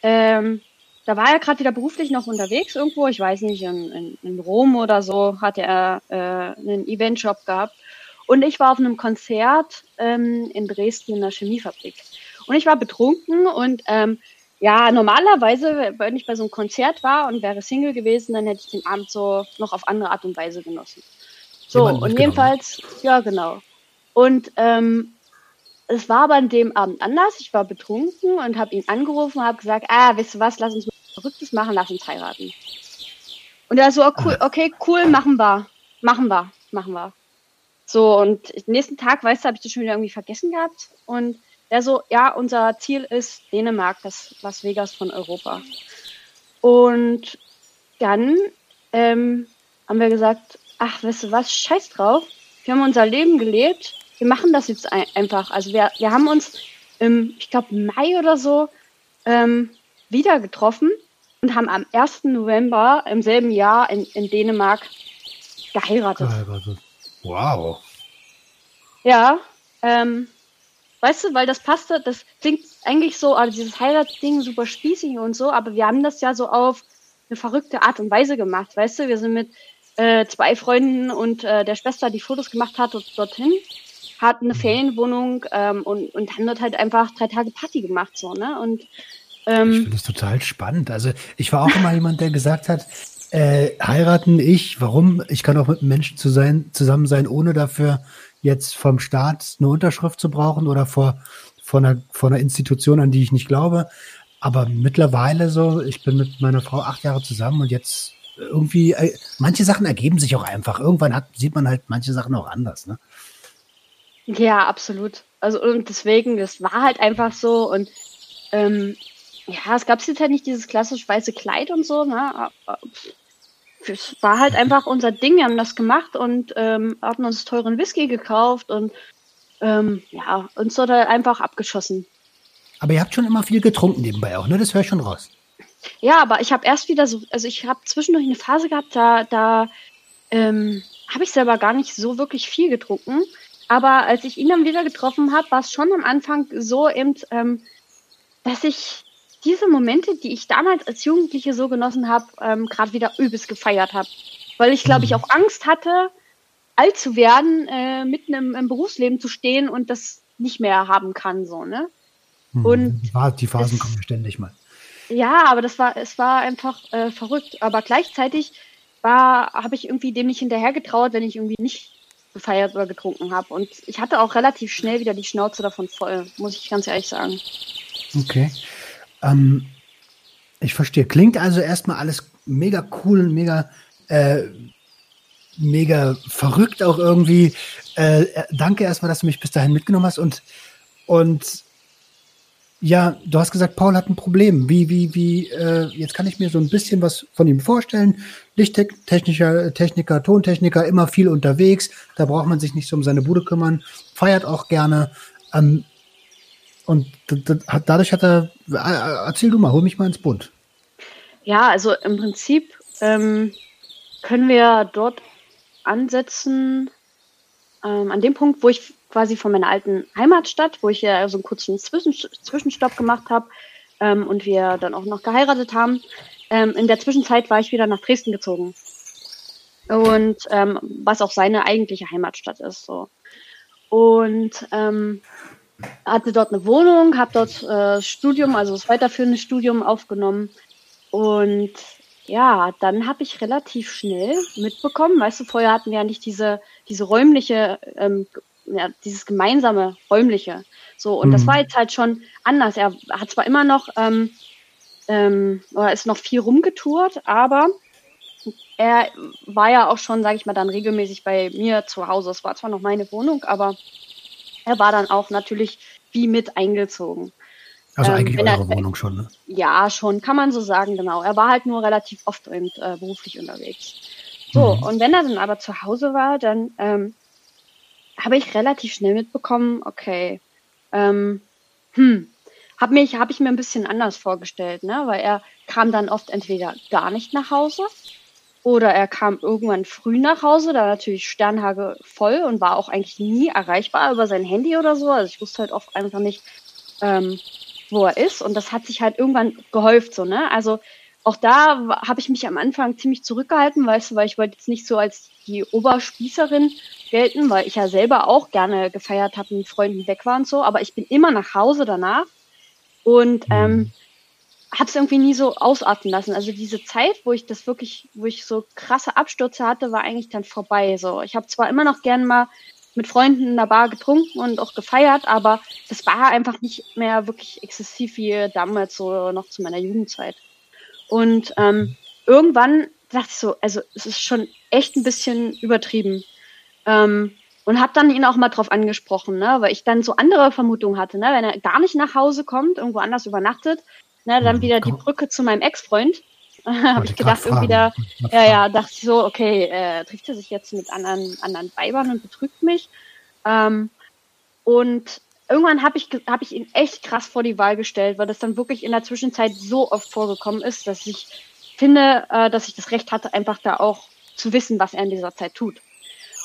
ähm, da war er gerade wieder beruflich noch unterwegs irgendwo, ich weiß nicht, in, in, in Rom oder so, hatte er äh, einen Eventjob gehabt. Und ich war auf einem Konzert ähm, in Dresden in der Chemiefabrik. Und ich war betrunken und ähm, ja, normalerweise, wenn ich bei so einem Konzert war und wäre Single gewesen, dann hätte ich den Abend so noch auf andere Art und Weise genossen. So, und jedenfalls, ja, genau. Und ähm, es war aber an dem Abend anders. Ich war betrunken und habe ihn angerufen und habe gesagt, ah, weißt du was, lass uns Verrücktes machen, lass uns heiraten. Und er so, oh, cool, okay, cool, machen wir. Machen wir, machen wir. So, und nächsten Tag, weißt du, habe ich das schon wieder irgendwie vergessen gehabt. Und er so, ja, unser Ziel ist Dänemark, das Las Vegas von Europa. Und dann ähm, haben wir gesagt, ach, weißt du was, scheiß drauf. Wir haben unser Leben gelebt wir machen das jetzt ein einfach. Also wir, wir haben uns im, ich glaube, Mai oder so ähm, wieder getroffen und haben am 1. November im selben Jahr in, in Dänemark geheiratet. Geheiratet. Wow. Ja, ähm, weißt du, weil das passte, das klingt eigentlich so, also dieses Heiratsding super spießig und so, aber wir haben das ja so auf eine verrückte Art und Weise gemacht, weißt du, wir sind mit äh, zwei Freunden und äh, der Schwester, die Fotos gemacht hat, dorthin hat eine Ferienwohnung ähm, und, und haben dort halt einfach drei Tage Party gemacht, so, ne? Und ähm, ich finde das total spannend. Also ich war auch immer jemand, der gesagt hat, äh, heiraten ich, warum? Ich kann auch mit einem Menschen zu sein, zusammen sein, ohne dafür jetzt vom Staat eine Unterschrift zu brauchen oder vor, vor, einer, vor einer Institution, an die ich nicht glaube. Aber mittlerweile so, ich bin mit meiner Frau acht Jahre zusammen und jetzt irgendwie, äh, manche Sachen ergeben sich auch einfach. Irgendwann hat, sieht man halt manche Sachen auch anders. Ne? Ja, absolut. Also und deswegen, das war halt einfach so und ähm, ja, es gab jetzt halt nicht dieses klassisch weiße Kleid und so, ne? Es war halt einfach unser Ding, wir haben das gemacht und ähm, haben uns teuren Whisky gekauft und ähm, ja, uns wurde einfach abgeschossen. Aber ihr habt schon immer viel getrunken nebenbei auch, ne? Das höre ich schon raus. Ja, aber ich habe erst wieder so, also ich habe zwischendurch eine Phase gehabt, da, da ähm, habe ich selber gar nicht so wirklich viel getrunken. Aber als ich ihn dann wieder getroffen habe, war es schon am Anfang so eben, ähm, dass ich diese Momente, die ich damals als Jugendliche so genossen habe, ähm, gerade wieder übelst gefeiert habe. Weil ich, glaube ich, mhm. auch Angst hatte, alt zu werden, äh, mitten im, im, Berufsleben zu stehen und das nicht mehr haben kann, so, ne? Mhm. Und die Phasen es, kommen ständig mal. Ja, aber das war, es war einfach äh, verrückt. Aber gleichzeitig war, habe ich irgendwie dem nicht hinterhergetraut, wenn ich irgendwie nicht gefeiert oder getrunken habe. Und ich hatte auch relativ schnell wieder die Schnauze davon voll, muss ich ganz ehrlich sagen. Okay. Ähm, ich verstehe. Klingt also erstmal alles mega cool und mega äh, mega verrückt auch irgendwie. Äh, äh, danke erstmal, dass du mich bis dahin mitgenommen hast und, und ja, du hast gesagt, Paul hat ein Problem. Wie, wie, wie, äh, jetzt kann ich mir so ein bisschen was von ihm vorstellen. Lichttechniker, Techniker, Tontechniker, immer viel unterwegs. Da braucht man sich nicht so um seine Bude kümmern. Feiert auch gerne. Ähm, und dadurch hat er, äh, erzähl du mal, hol mich mal ins Bund. Ja, also im Prinzip ähm, können wir dort ansetzen, ähm, an dem Punkt, wo ich quasi von meiner alten Heimatstadt, wo ich ja so einen kurzen Zwischen Zwischenstopp gemacht habe ähm, und wir dann auch noch geheiratet haben. Ähm, in der Zwischenzeit war ich wieder nach Dresden gezogen. Und ähm, was auch seine eigentliche Heimatstadt ist. So. Und ähm, hatte dort eine Wohnung, habe dort äh, Studium, also das weiterführende Studium aufgenommen. Und ja, dann habe ich relativ schnell mitbekommen, weißt du, vorher hatten wir ja nicht diese, diese räumliche ähm, ja, dieses gemeinsame räumliche. So, und mhm. das war jetzt halt schon anders. Er hat zwar immer noch, ähm, ähm, oder ist noch viel rumgetourt, aber er war ja auch schon, sage ich mal, dann regelmäßig bei mir zu Hause. Es war zwar noch meine Wohnung, aber er war dann auch natürlich wie mit eingezogen. Also ähm, eigentlich eure er, Wohnung schon, ne? Ja, schon, kann man so sagen, genau. Er war halt nur relativ oft und, äh, beruflich unterwegs. So, mhm. und wenn er dann aber zu Hause war, dann ähm, habe ich relativ schnell mitbekommen, okay, ähm, hm, habe mich, habe ich mir ein bisschen anders vorgestellt, ne? Weil er kam dann oft entweder gar nicht nach Hause oder er kam irgendwann früh nach Hause, da natürlich Sternhage voll und war auch eigentlich nie erreichbar über sein Handy oder so. Also ich wusste halt oft einfach nicht, ähm, wo er ist. Und das hat sich halt irgendwann gehäuft, so, ne? Also auch da habe ich mich am Anfang ziemlich zurückgehalten, weißt du, weil ich wollte jetzt nicht so als die Oberspießerin gelten, weil ich ja selber auch gerne gefeiert habe, mit Freunden weg war und so, aber ich bin immer nach Hause danach und mhm. ähm, habe es irgendwie nie so ausatmen lassen. Also diese Zeit, wo ich das wirklich, wo ich so krasse Abstürze hatte, war eigentlich dann vorbei. So, ich habe zwar immer noch gern mal mit Freunden in der Bar getrunken und auch gefeiert, aber das war einfach nicht mehr wirklich exzessiv wie damals so noch zu meiner Jugendzeit. Und ähm, irgendwann dachte ich so, also es ist schon echt ein bisschen übertrieben. Ähm, und habe dann ihn auch mal drauf angesprochen, ne, weil ich dann so andere Vermutungen hatte, ne, wenn er gar nicht nach Hause kommt, irgendwo anders übernachtet, ne, dann hm, wieder die Brücke zu meinem Ex-Freund. habe ich gedacht, irgendwie da, ja, ja, dachte ich so, okay, äh, trifft er sich jetzt mit anderen, anderen Weibern und betrügt mich. Ähm, und irgendwann habe ich, hab ich ihn echt krass vor die Wahl gestellt, weil das dann wirklich in der Zwischenzeit so oft vorgekommen ist, dass ich finde, äh, dass ich das Recht hatte, einfach da auch zu wissen, was er in dieser Zeit tut.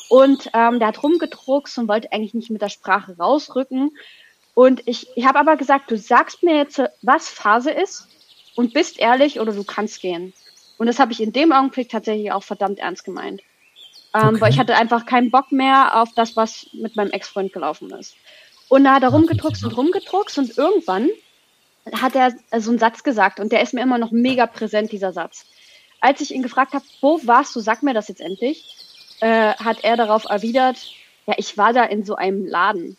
Und ähm, der hat rumgedruckst und wollte eigentlich nicht mit der Sprache rausrücken. Und ich, ich habe aber gesagt, du sagst mir jetzt, was Phase ist und bist ehrlich oder du kannst gehen. Und das habe ich in dem Augenblick tatsächlich auch verdammt ernst gemeint. Ähm, okay. Weil ich hatte einfach keinen Bock mehr auf das, was mit meinem Ex-Freund gelaufen ist. Und da hat er rumgedruckst und rumgedruckst und irgendwann hat er so einen Satz gesagt und der ist mir immer noch mega präsent, dieser Satz. Als ich ihn gefragt habe, wo warst du, sag mir das jetzt endlich, äh, hat er darauf erwidert, ja, ich war da in so einem Laden.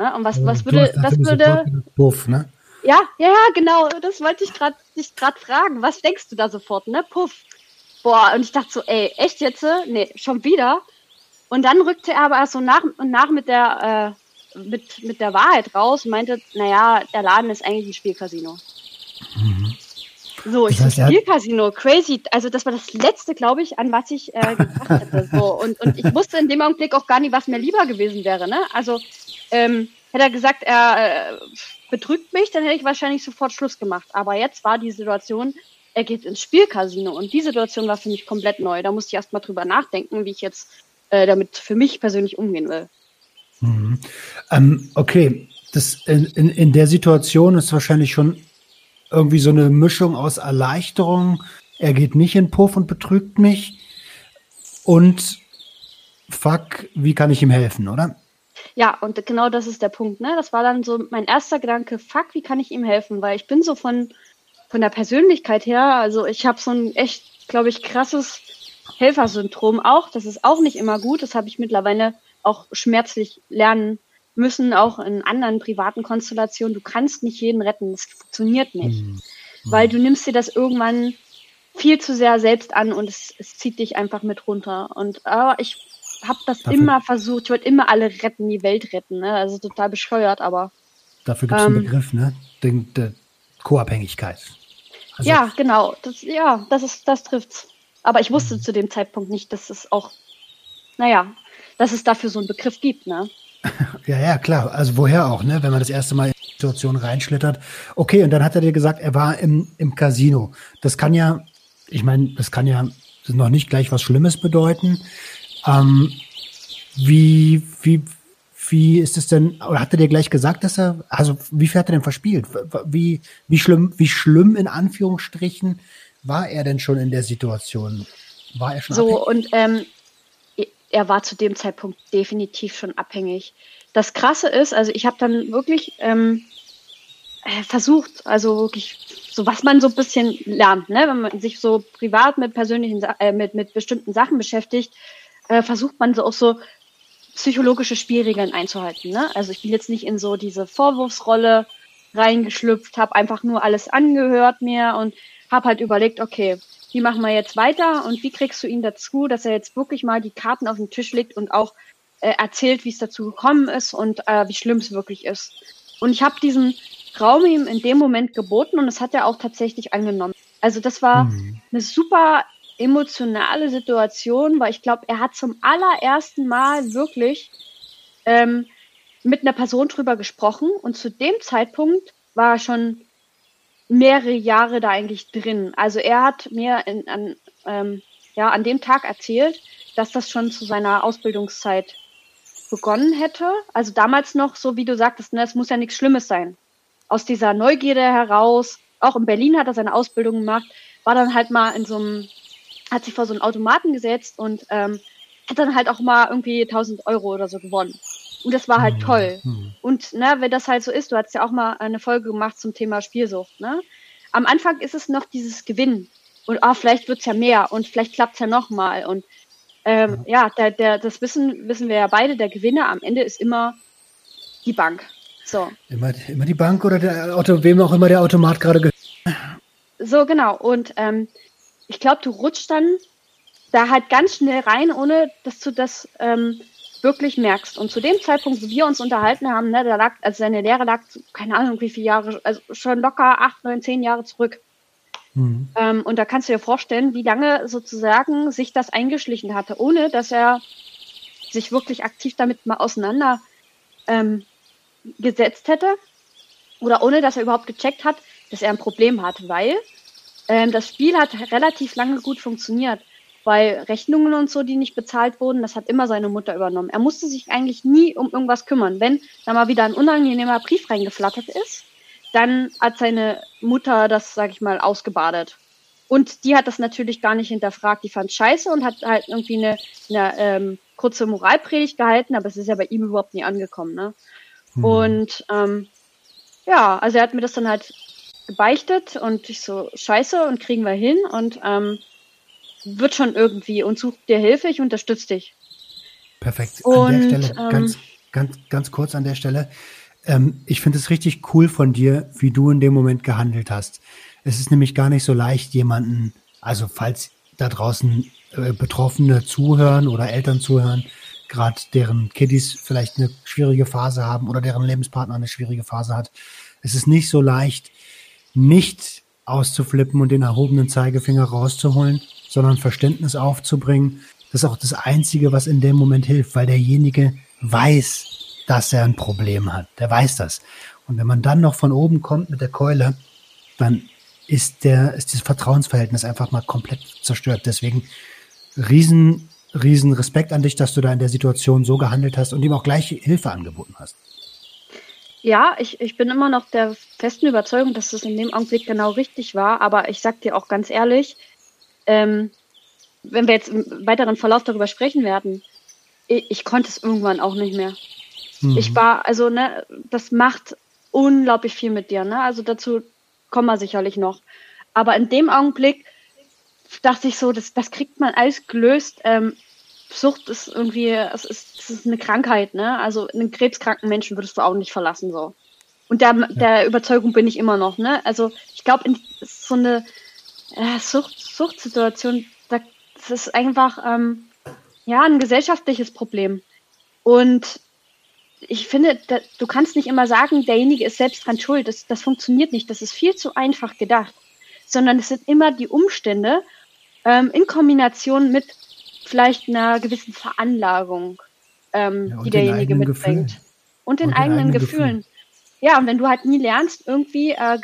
Ne? Und was, was würde, was würde. Puff, ne? Ja, ja, genau, das wollte ich gerade dich gerade fragen. Was denkst du da sofort, ne? Puff. Boah, und ich dachte so, ey, echt jetzt? Nee, schon wieder. Und dann rückte er aber erst so nach und nach mit der, äh, mit, mit der Wahrheit raus und meinte, naja, der Laden ist eigentlich ein Spielcasino. Mhm. So, ich das heißt, Spielcasino, crazy. Also das war das Letzte, glaube ich, an was ich äh, gedacht hätte. So. Und, und ich wusste in dem Augenblick auch gar nicht, was mir lieber gewesen wäre. Ne? Also ähm, hätte er gesagt, er äh, betrügt mich, dann hätte ich wahrscheinlich sofort Schluss gemacht. Aber jetzt war die Situation, er geht ins Spielcasino. Und die Situation war für mich komplett neu. Da musste ich erst mal drüber nachdenken, wie ich jetzt äh, damit für mich persönlich umgehen will. Mhm. Ähm, okay, das in, in, in der Situation ist wahrscheinlich schon irgendwie so eine Mischung aus Erleichterung. Er geht nicht in Puff und betrügt mich. Und fuck, wie kann ich ihm helfen, oder? Ja, und genau das ist der Punkt. Ne? Das war dann so mein erster Gedanke, fuck, wie kann ich ihm helfen? Weil ich bin so von, von der Persönlichkeit her, also ich habe so ein echt, glaube ich, krasses Helfersyndrom auch. Das ist auch nicht immer gut. Das habe ich mittlerweile auch schmerzlich lernen müssen, auch in anderen privaten Konstellationen. Du kannst nicht jeden retten, das funktioniert nicht. Mhm. Weil du nimmst dir das irgendwann viel zu sehr selbst an und es, es zieht dich einfach mit runter. Und aber ich habe das dafür, immer versucht, ich wollte immer alle retten, die Welt retten. Ne? Also total bescheuert, aber. Dafür gibt es ähm, einen Begriff, ne? Den, der Co-Abhängigkeit. Also, ja, genau. Das, ja, das ist, das trifft's. Aber ich wusste mhm. zu dem Zeitpunkt nicht, dass es auch, naja, dass es dafür so einen Begriff gibt, ne? ja, ja, klar. Also woher auch, ne? Wenn man das erste Mal in die Situation reinschlittert. Okay, und dann hat er dir gesagt, er war im, im Casino. Das kann ja, ich meine, das kann ja noch nicht gleich was Schlimmes bedeuten. Ähm, wie, wie, wie ist es denn, oder hat er dir gleich gesagt, dass er, also wie viel hat er denn verspielt? Wie, wie schlimm, wie schlimm in Anführungsstrichen war er denn schon in der Situation? War er schon So, abhängig? und ähm, er war zu dem Zeitpunkt definitiv schon abhängig. Das Krasse ist, also ich habe dann wirklich ähm, äh, versucht, also wirklich so was man so ein bisschen lernt, ne? wenn man sich so privat mit persönlichen, äh, mit, mit bestimmten Sachen beschäftigt, äh, versucht man so auch so psychologische Spielregeln einzuhalten. Ne? Also ich bin jetzt nicht in so diese Vorwurfsrolle reingeschlüpft, habe einfach nur alles angehört mir und habe halt überlegt, okay, wie machen wir jetzt weiter und wie kriegst du ihn dazu, dass er jetzt wirklich mal die Karten auf den Tisch legt und auch äh, erzählt, wie es dazu gekommen ist und äh, wie schlimm es wirklich ist. Und ich habe diesen Raum ihm in dem Moment geboten und das hat er auch tatsächlich angenommen. Also das war mhm. eine super emotionale Situation, weil ich glaube, er hat zum allerersten Mal wirklich ähm, mit einer Person drüber gesprochen und zu dem Zeitpunkt war er schon mehrere Jahre da eigentlich drin. Also er hat mir in, an, ähm, ja, an dem Tag erzählt, dass das schon zu seiner Ausbildungszeit begonnen hätte. Also damals noch, so wie du sagtest, ne, es muss ja nichts Schlimmes sein. Aus dieser Neugierde heraus, auch in Berlin hat er seine Ausbildung gemacht, war dann halt mal in so einem hat sich vor so einen Automaten gesetzt und ähm, hat dann halt auch mal irgendwie 1000 Euro oder so gewonnen. Und das war halt mhm. toll. Mhm. Und ne, wenn das halt so ist, du hast ja auch mal eine Folge gemacht zum Thema Spielsucht. Ne? Am Anfang ist es noch dieses Gewinn. Und ah, vielleicht wird's ja mehr und vielleicht klappt's ja noch mal. Und ähm, ja, ja der, der, das wissen, wissen wir ja beide, der Gewinner am Ende ist immer die Bank. So. Immer, immer die Bank oder der Auto, wem auch immer der Automat gerade gehört. So, genau. Und ähm, ich glaube, du rutschst dann da halt ganz schnell rein, ohne dass du das ähm, wirklich merkst. Und zu dem Zeitpunkt, wo wir uns unterhalten haben, ne, da lag, also seine Lehre lag, keine Ahnung, wie viele Jahre, also schon locker acht, neun, zehn Jahre zurück. Mhm. Ähm, und da kannst du dir vorstellen, wie lange sozusagen sich das eingeschlichen hatte, ohne dass er sich wirklich aktiv damit mal auseinander ähm, hätte oder ohne dass er überhaupt gecheckt hat, dass er ein Problem hat, weil ähm, das Spiel hat relativ lange gut funktioniert, weil Rechnungen und so, die nicht bezahlt wurden, das hat immer seine Mutter übernommen. Er musste sich eigentlich nie um irgendwas kümmern. Wenn da mal wieder ein unangenehmer Brief reingeflattert ist, dann hat seine Mutter das, sag ich mal, ausgebadet. Und die hat das natürlich gar nicht hinterfragt. Die fand scheiße und hat halt irgendwie eine, eine ähm, kurze Moralpredigt gehalten, aber es ist ja bei ihm überhaupt nie angekommen. Ne? Mhm. Und ähm, ja, also er hat mir das dann halt gebeichtet und ich so, scheiße, und kriegen wir hin und ähm, wird schon irgendwie und sucht dir Hilfe, ich unterstütze dich. Perfekt. An und, der Stelle, ähm, ganz, ganz, ganz kurz an der Stelle. Ähm, ich finde es richtig cool von dir, wie du in dem Moment gehandelt hast. Es ist nämlich gar nicht so leicht, jemanden, also falls da draußen äh, Betroffene zuhören oder Eltern zuhören, gerade deren Kiddies vielleicht eine schwierige Phase haben oder deren Lebenspartner eine schwierige Phase hat. Es ist nicht so leicht, nicht auszuflippen und den erhobenen Zeigefinger rauszuholen, sondern Verständnis aufzubringen. Das ist auch das Einzige, was in dem Moment hilft, weil derjenige weiß, dass er ein Problem hat. Der weiß das. Und wenn man dann noch von oben kommt mit der Keule, dann ist der, ist das Vertrauensverhältnis einfach mal komplett zerstört. Deswegen riesen, riesen Respekt an dich, dass du da in der Situation so gehandelt hast und ihm auch gleich Hilfe angeboten hast. Ja, ich, ich bin immer noch der festen Überzeugung, dass es in dem Augenblick genau richtig war. Aber ich sag dir auch ganz ehrlich, ähm, wenn wir jetzt im weiteren Verlauf darüber sprechen werden, ich, ich konnte es irgendwann auch nicht mehr. Mhm. Ich war, also, ne, das macht unglaublich viel mit dir, ne? Also dazu kommen wir sicherlich noch. Aber in dem Augenblick dachte ich so, das, das kriegt man alles gelöst. Ähm, Sucht ist irgendwie, es ist, es ist eine Krankheit, ne? Also einen krebskranken Menschen würdest du auch nicht verlassen, so. Und der, ja. der Überzeugung bin ich immer noch, ne? Also ich glaube, so eine äh, Sucht, Suchtsituation, das ist einfach ähm, ja ein gesellschaftliches Problem. Und ich finde, da, du kannst nicht immer sagen, derjenige ist selbst dran schuld. Das, das funktioniert nicht. Das ist viel zu einfach gedacht. Sondern es sind immer die Umstände ähm, in Kombination mit vielleicht einer gewissen Veranlagung, ähm, ja, die derjenige mitbringt. Gefühlen. Und den, und den eigenen, eigenen Gefühlen. Gefühlen. Ja, und wenn du halt nie lernst, irgendwie, äh,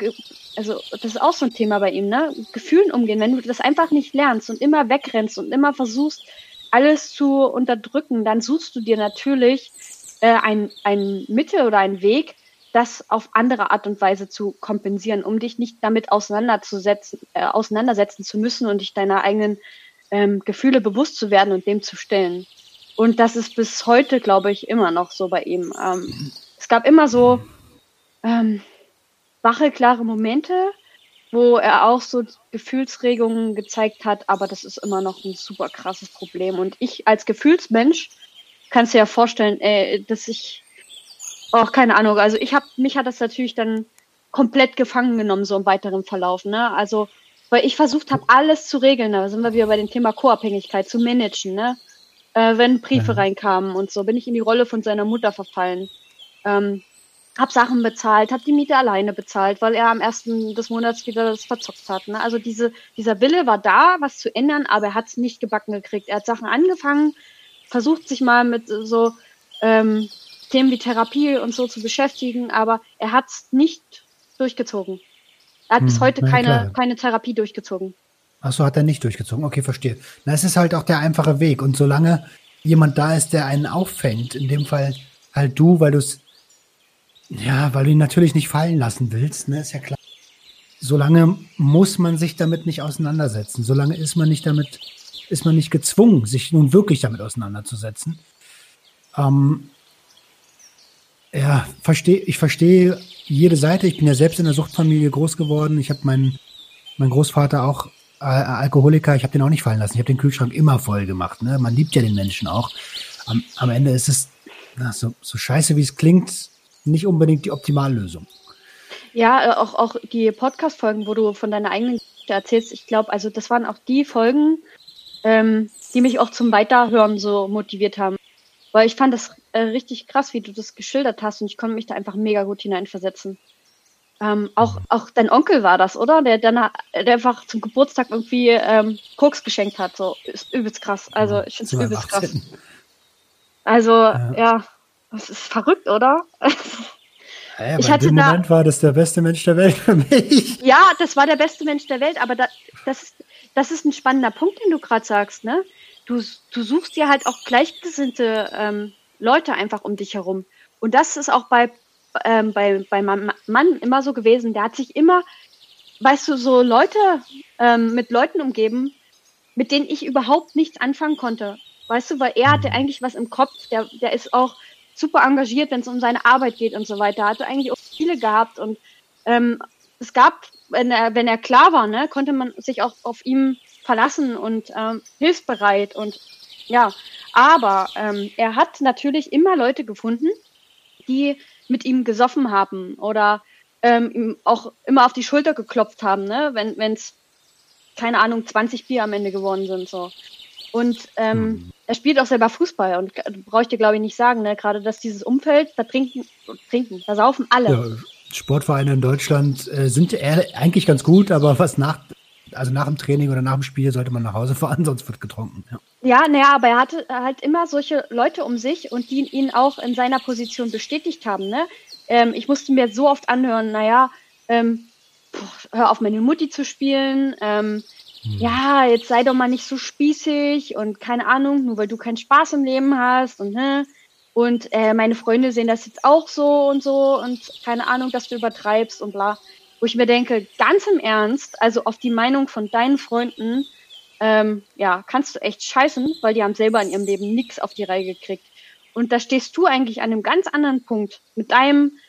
also das ist auch so ein Thema bei ihm, ne? Gefühlen umgehen, wenn du das einfach nicht lernst und immer wegrennst und immer versuchst, alles zu unterdrücken, dann suchst du dir natürlich äh, ein, ein Mittel oder ein Weg, das auf andere Art und Weise zu kompensieren, um dich nicht damit auseinanderzusetzen, äh, auseinandersetzen zu müssen und dich deiner eigenen ähm, Gefühle bewusst zu werden und dem zu stellen. Und das ist bis heute, glaube ich, immer noch so bei ihm. Ähm, es gab immer so ähm, wache, klare Momente, wo er auch so Gefühlsregungen gezeigt hat, aber das ist immer noch ein super krasses Problem. Und ich als Gefühlsmensch kannst dir ja vorstellen, ey, dass ich auch keine Ahnung, also ich habe mich hat das natürlich dann komplett gefangen genommen, so im weiteren Verlauf, ne? Also, weil ich versucht habe, alles zu regeln, da sind wir wieder bei dem Thema Co-Abhängigkeit, zu managen, ne? Äh, wenn Briefe ja. reinkamen und so, bin ich in die Rolle von seiner Mutter verfallen. Ähm, hab Sachen bezahlt, hab die Miete alleine bezahlt, weil er am ersten des Monats wieder das verzockt hat. Ne? Also diese, dieser Wille war da, was zu ändern, aber er hat es nicht gebacken gekriegt. Er hat Sachen angefangen, versucht sich mal mit so ähm, Themen wie Therapie und so zu beschäftigen, aber er hat es nicht durchgezogen. Er hat hm, bis heute keine, keine Therapie durchgezogen. Achso, hat er nicht durchgezogen. Okay, verstehe. Na, es ist halt auch der einfache Weg. Und solange jemand da ist, der einen auffängt, in dem Fall halt du, weil du es ja, weil du ihn natürlich nicht fallen lassen willst, ne, ist ja klar. Solange muss man sich damit nicht auseinandersetzen. Solange ist man nicht damit, ist man nicht gezwungen, sich nun wirklich damit auseinanderzusetzen. Ähm, ja, verstehe, ich verstehe jede Seite. Ich bin ja selbst in der Suchtfamilie groß geworden. Ich habe meinen, mein Großvater auch äh, Alkoholiker, ich habe den auch nicht fallen lassen. Ich habe den Kühlschrank immer voll gemacht. Ne? Man liebt ja den Menschen auch. Am, am Ende ist es na, so, so scheiße, wie es klingt, nicht unbedingt die Optimallösung. Ja, äh, auch, auch die Podcast-Folgen, wo du von deiner eigenen Geschichte erzählst, ich glaube, also das waren auch die Folgen, ähm, die mich auch zum Weiterhören so motiviert haben. Weil ich fand das äh, richtig krass, wie du das geschildert hast und ich konnte mich da einfach mega gut hineinversetzen. Ähm, auch, mhm. auch dein Onkel war das, oder? Der dann der einfach zum Geburtstag irgendwie ähm, Koks geschenkt hat. So ist übelst krass. Also ich finde es übelst krass. Also ja. ja. Das ist verrückt, oder? Ja, ich hatte in dem da, Moment war das der beste Mensch der Welt für mich. Ja, das war der beste Mensch der Welt, aber da, das, ist, das ist ein spannender Punkt, den du gerade sagst. Ne? Du, du suchst dir halt auch gleichgesinnte ähm, Leute einfach um dich herum. Und das ist auch bei, ähm, bei, bei meinem Mann immer so gewesen. Der hat sich immer, weißt du, so Leute ähm, mit Leuten umgeben, mit denen ich überhaupt nichts anfangen konnte. Weißt du, weil er hatte mhm. eigentlich was im Kopf, der, der ist auch super engagiert, wenn es um seine Arbeit geht und so weiter. Er hatte eigentlich auch viele gehabt und ähm, es gab, wenn er, wenn er klar war, ne, konnte man sich auch auf ihn verlassen und ähm, hilfsbereit und ja, aber ähm, er hat natürlich immer Leute gefunden, die mit ihm gesoffen haben oder ähm, ihm auch immer auf die Schulter geklopft haben, ne, wenn es keine Ahnung 20 Bier am Ende geworden sind so. Und ähm, mhm. er spielt auch selber Fußball und brauche ich dir, glaube ich, nicht sagen, ne? Gerade dass dieses Umfeld, da trinken, trinken, da saufen alle. Ja, Sportvereine in Deutschland äh, sind eigentlich ganz gut, aber was nach, also nach dem Training oder nach dem Spiel sollte man nach Hause fahren, sonst wird getrunken. Ja, ja naja, aber er hatte halt immer solche Leute um sich und die ihn auch in seiner Position bestätigt haben. Ne? Ähm, ich musste mir so oft anhören, naja, ähm, hör auf, meine Mutti zu spielen, ähm, hm. ja, jetzt sei doch mal nicht so spießig und keine Ahnung, nur weil du keinen Spaß im Leben hast und ne. Und äh, meine Freunde sehen das jetzt auch so und so und keine Ahnung, dass du übertreibst und bla. Wo ich mir denke, ganz im Ernst, also auf die Meinung von deinen Freunden, ähm, ja, kannst du echt scheißen, weil die haben selber in ihrem Leben nichts auf die Reihe gekriegt. Und da stehst du eigentlich an einem ganz anderen Punkt mit deinem,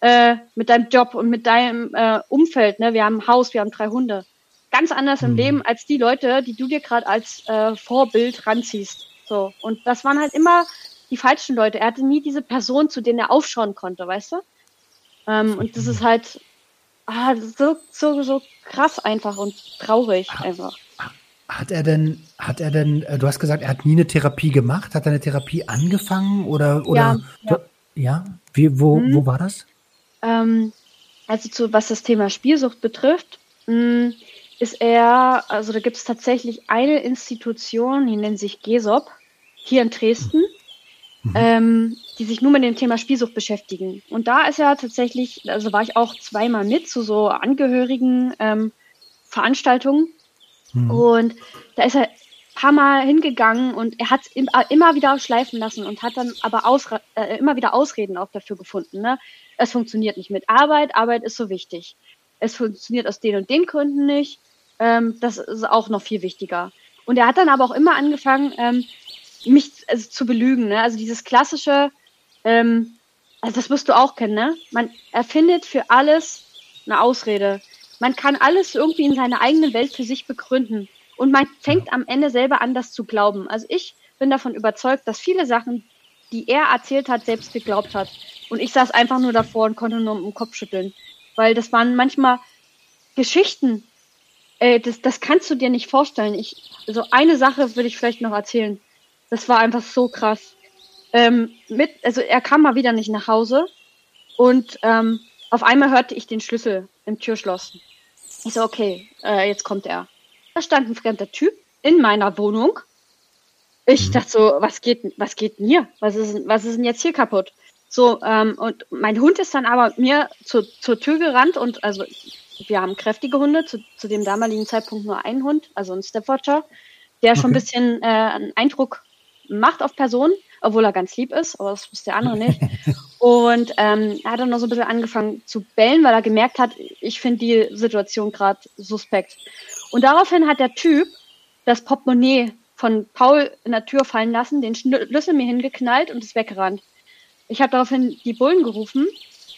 äh, mit deinem Job und mit deinem äh, Umfeld. Ne? Wir haben ein Haus, wir haben drei Hunde ganz anders im mhm. Leben als die Leute, die du dir gerade als äh, Vorbild ranziehst. So. Und das waren halt immer die falschen Leute. Er hatte nie diese Person, zu denen er aufschauen konnte, weißt du? Ähm, und das ist halt, ah, so, so, so krass einfach und traurig ha, einfach. Hat er denn, hat er denn, äh, du hast gesagt, er hat nie eine Therapie gemacht, hat er eine Therapie angefangen oder, oder, ja, ja. ja? Wie, wo, hm. wo war das? Ähm, also zu, was das Thema Spielsucht betrifft, mh, hm, ist er, also da gibt es tatsächlich eine Institution, die nennt sich GESOP, hier in Dresden, mhm. ähm, die sich nur mit dem Thema Spielsucht beschäftigen. Und da ist er tatsächlich, also war ich auch zweimal mit zu so Angehörigen ähm, Veranstaltungen. Mhm. Und da ist er ein paar Mal hingegangen und er hat es immer wieder schleifen lassen und hat dann aber Ausre äh, immer wieder Ausreden auch dafür gefunden. Ne? Es funktioniert nicht mit Arbeit, Arbeit ist so wichtig. Es funktioniert aus den und den Gründen nicht. Ähm, das ist auch noch viel wichtiger. Und er hat dann aber auch immer angefangen, ähm, mich also, zu belügen. Ne? Also dieses klassische, ähm, also das wirst du auch kennen, ne? Man erfindet für alles eine Ausrede. Man kann alles irgendwie in seiner eigenen Welt für sich begründen. Und man fängt am Ende selber an, das zu glauben. Also ich bin davon überzeugt, dass viele Sachen, die er erzählt hat, selbst geglaubt hat. Und ich saß einfach nur davor und konnte nur mit dem Kopf schütteln. Weil das waren manchmal Geschichten, äh, das, das kannst du dir nicht vorstellen. Ich, so eine Sache würde ich vielleicht noch erzählen. Das war einfach so krass. Ähm, mit, also er kam mal wieder nicht nach Hause und ähm, auf einmal hörte ich den Schlüssel im Türschloss. Ich so, okay, äh, jetzt kommt er. Da stand ein fremder Typ in meiner Wohnung. Ich mhm. dachte so, was geht, was geht denn hier? Was ist, was ist denn jetzt hier kaputt? So, ähm, und mein Hund ist dann aber mir zur, zur Tür gerannt und also wir haben kräftige Hunde, zu, zu dem damaligen Zeitpunkt nur einen Hund, also ein Staffordshire, der okay. schon ein bisschen äh, einen Eindruck macht auf Personen, obwohl er ganz lieb ist, aber das wusste der andere nicht. Und ähm, er hat dann noch so ein bisschen angefangen zu bellen, weil er gemerkt hat, ich finde die Situation gerade suspekt. Und daraufhin hat der Typ das Portemonnaie von Paul in der Tür fallen lassen, den Schlüssel mir hingeknallt und ist weggerannt. Ich habe daraufhin die Bullen gerufen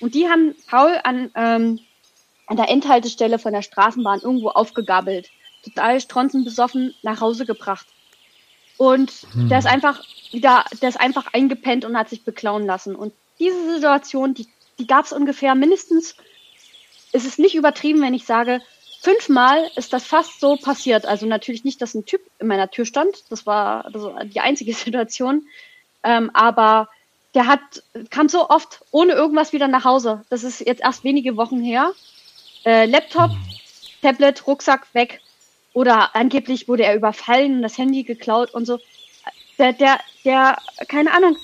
und die haben Paul an, ähm, an der Endhaltestelle von der Straßenbahn irgendwo aufgegabelt, total stronzenbesoffen nach Hause gebracht. Und hm. der ist einfach wieder, der ist einfach eingepennt und hat sich beklauen lassen. Und diese Situation, die, die gab es ungefähr mindestens, es ist nicht übertrieben, wenn ich sage, fünfmal ist das fast so passiert. Also natürlich nicht, dass ein Typ in meiner Tür stand. Das war, war die einzige Situation. Ähm, aber der hat, kam so oft ohne irgendwas wieder nach Hause. Das ist jetzt erst wenige Wochen her. Äh, Laptop, Tablet, Rucksack weg. Oder angeblich wurde er überfallen, das Handy geklaut und so. Der, der, der, keine Ahnung,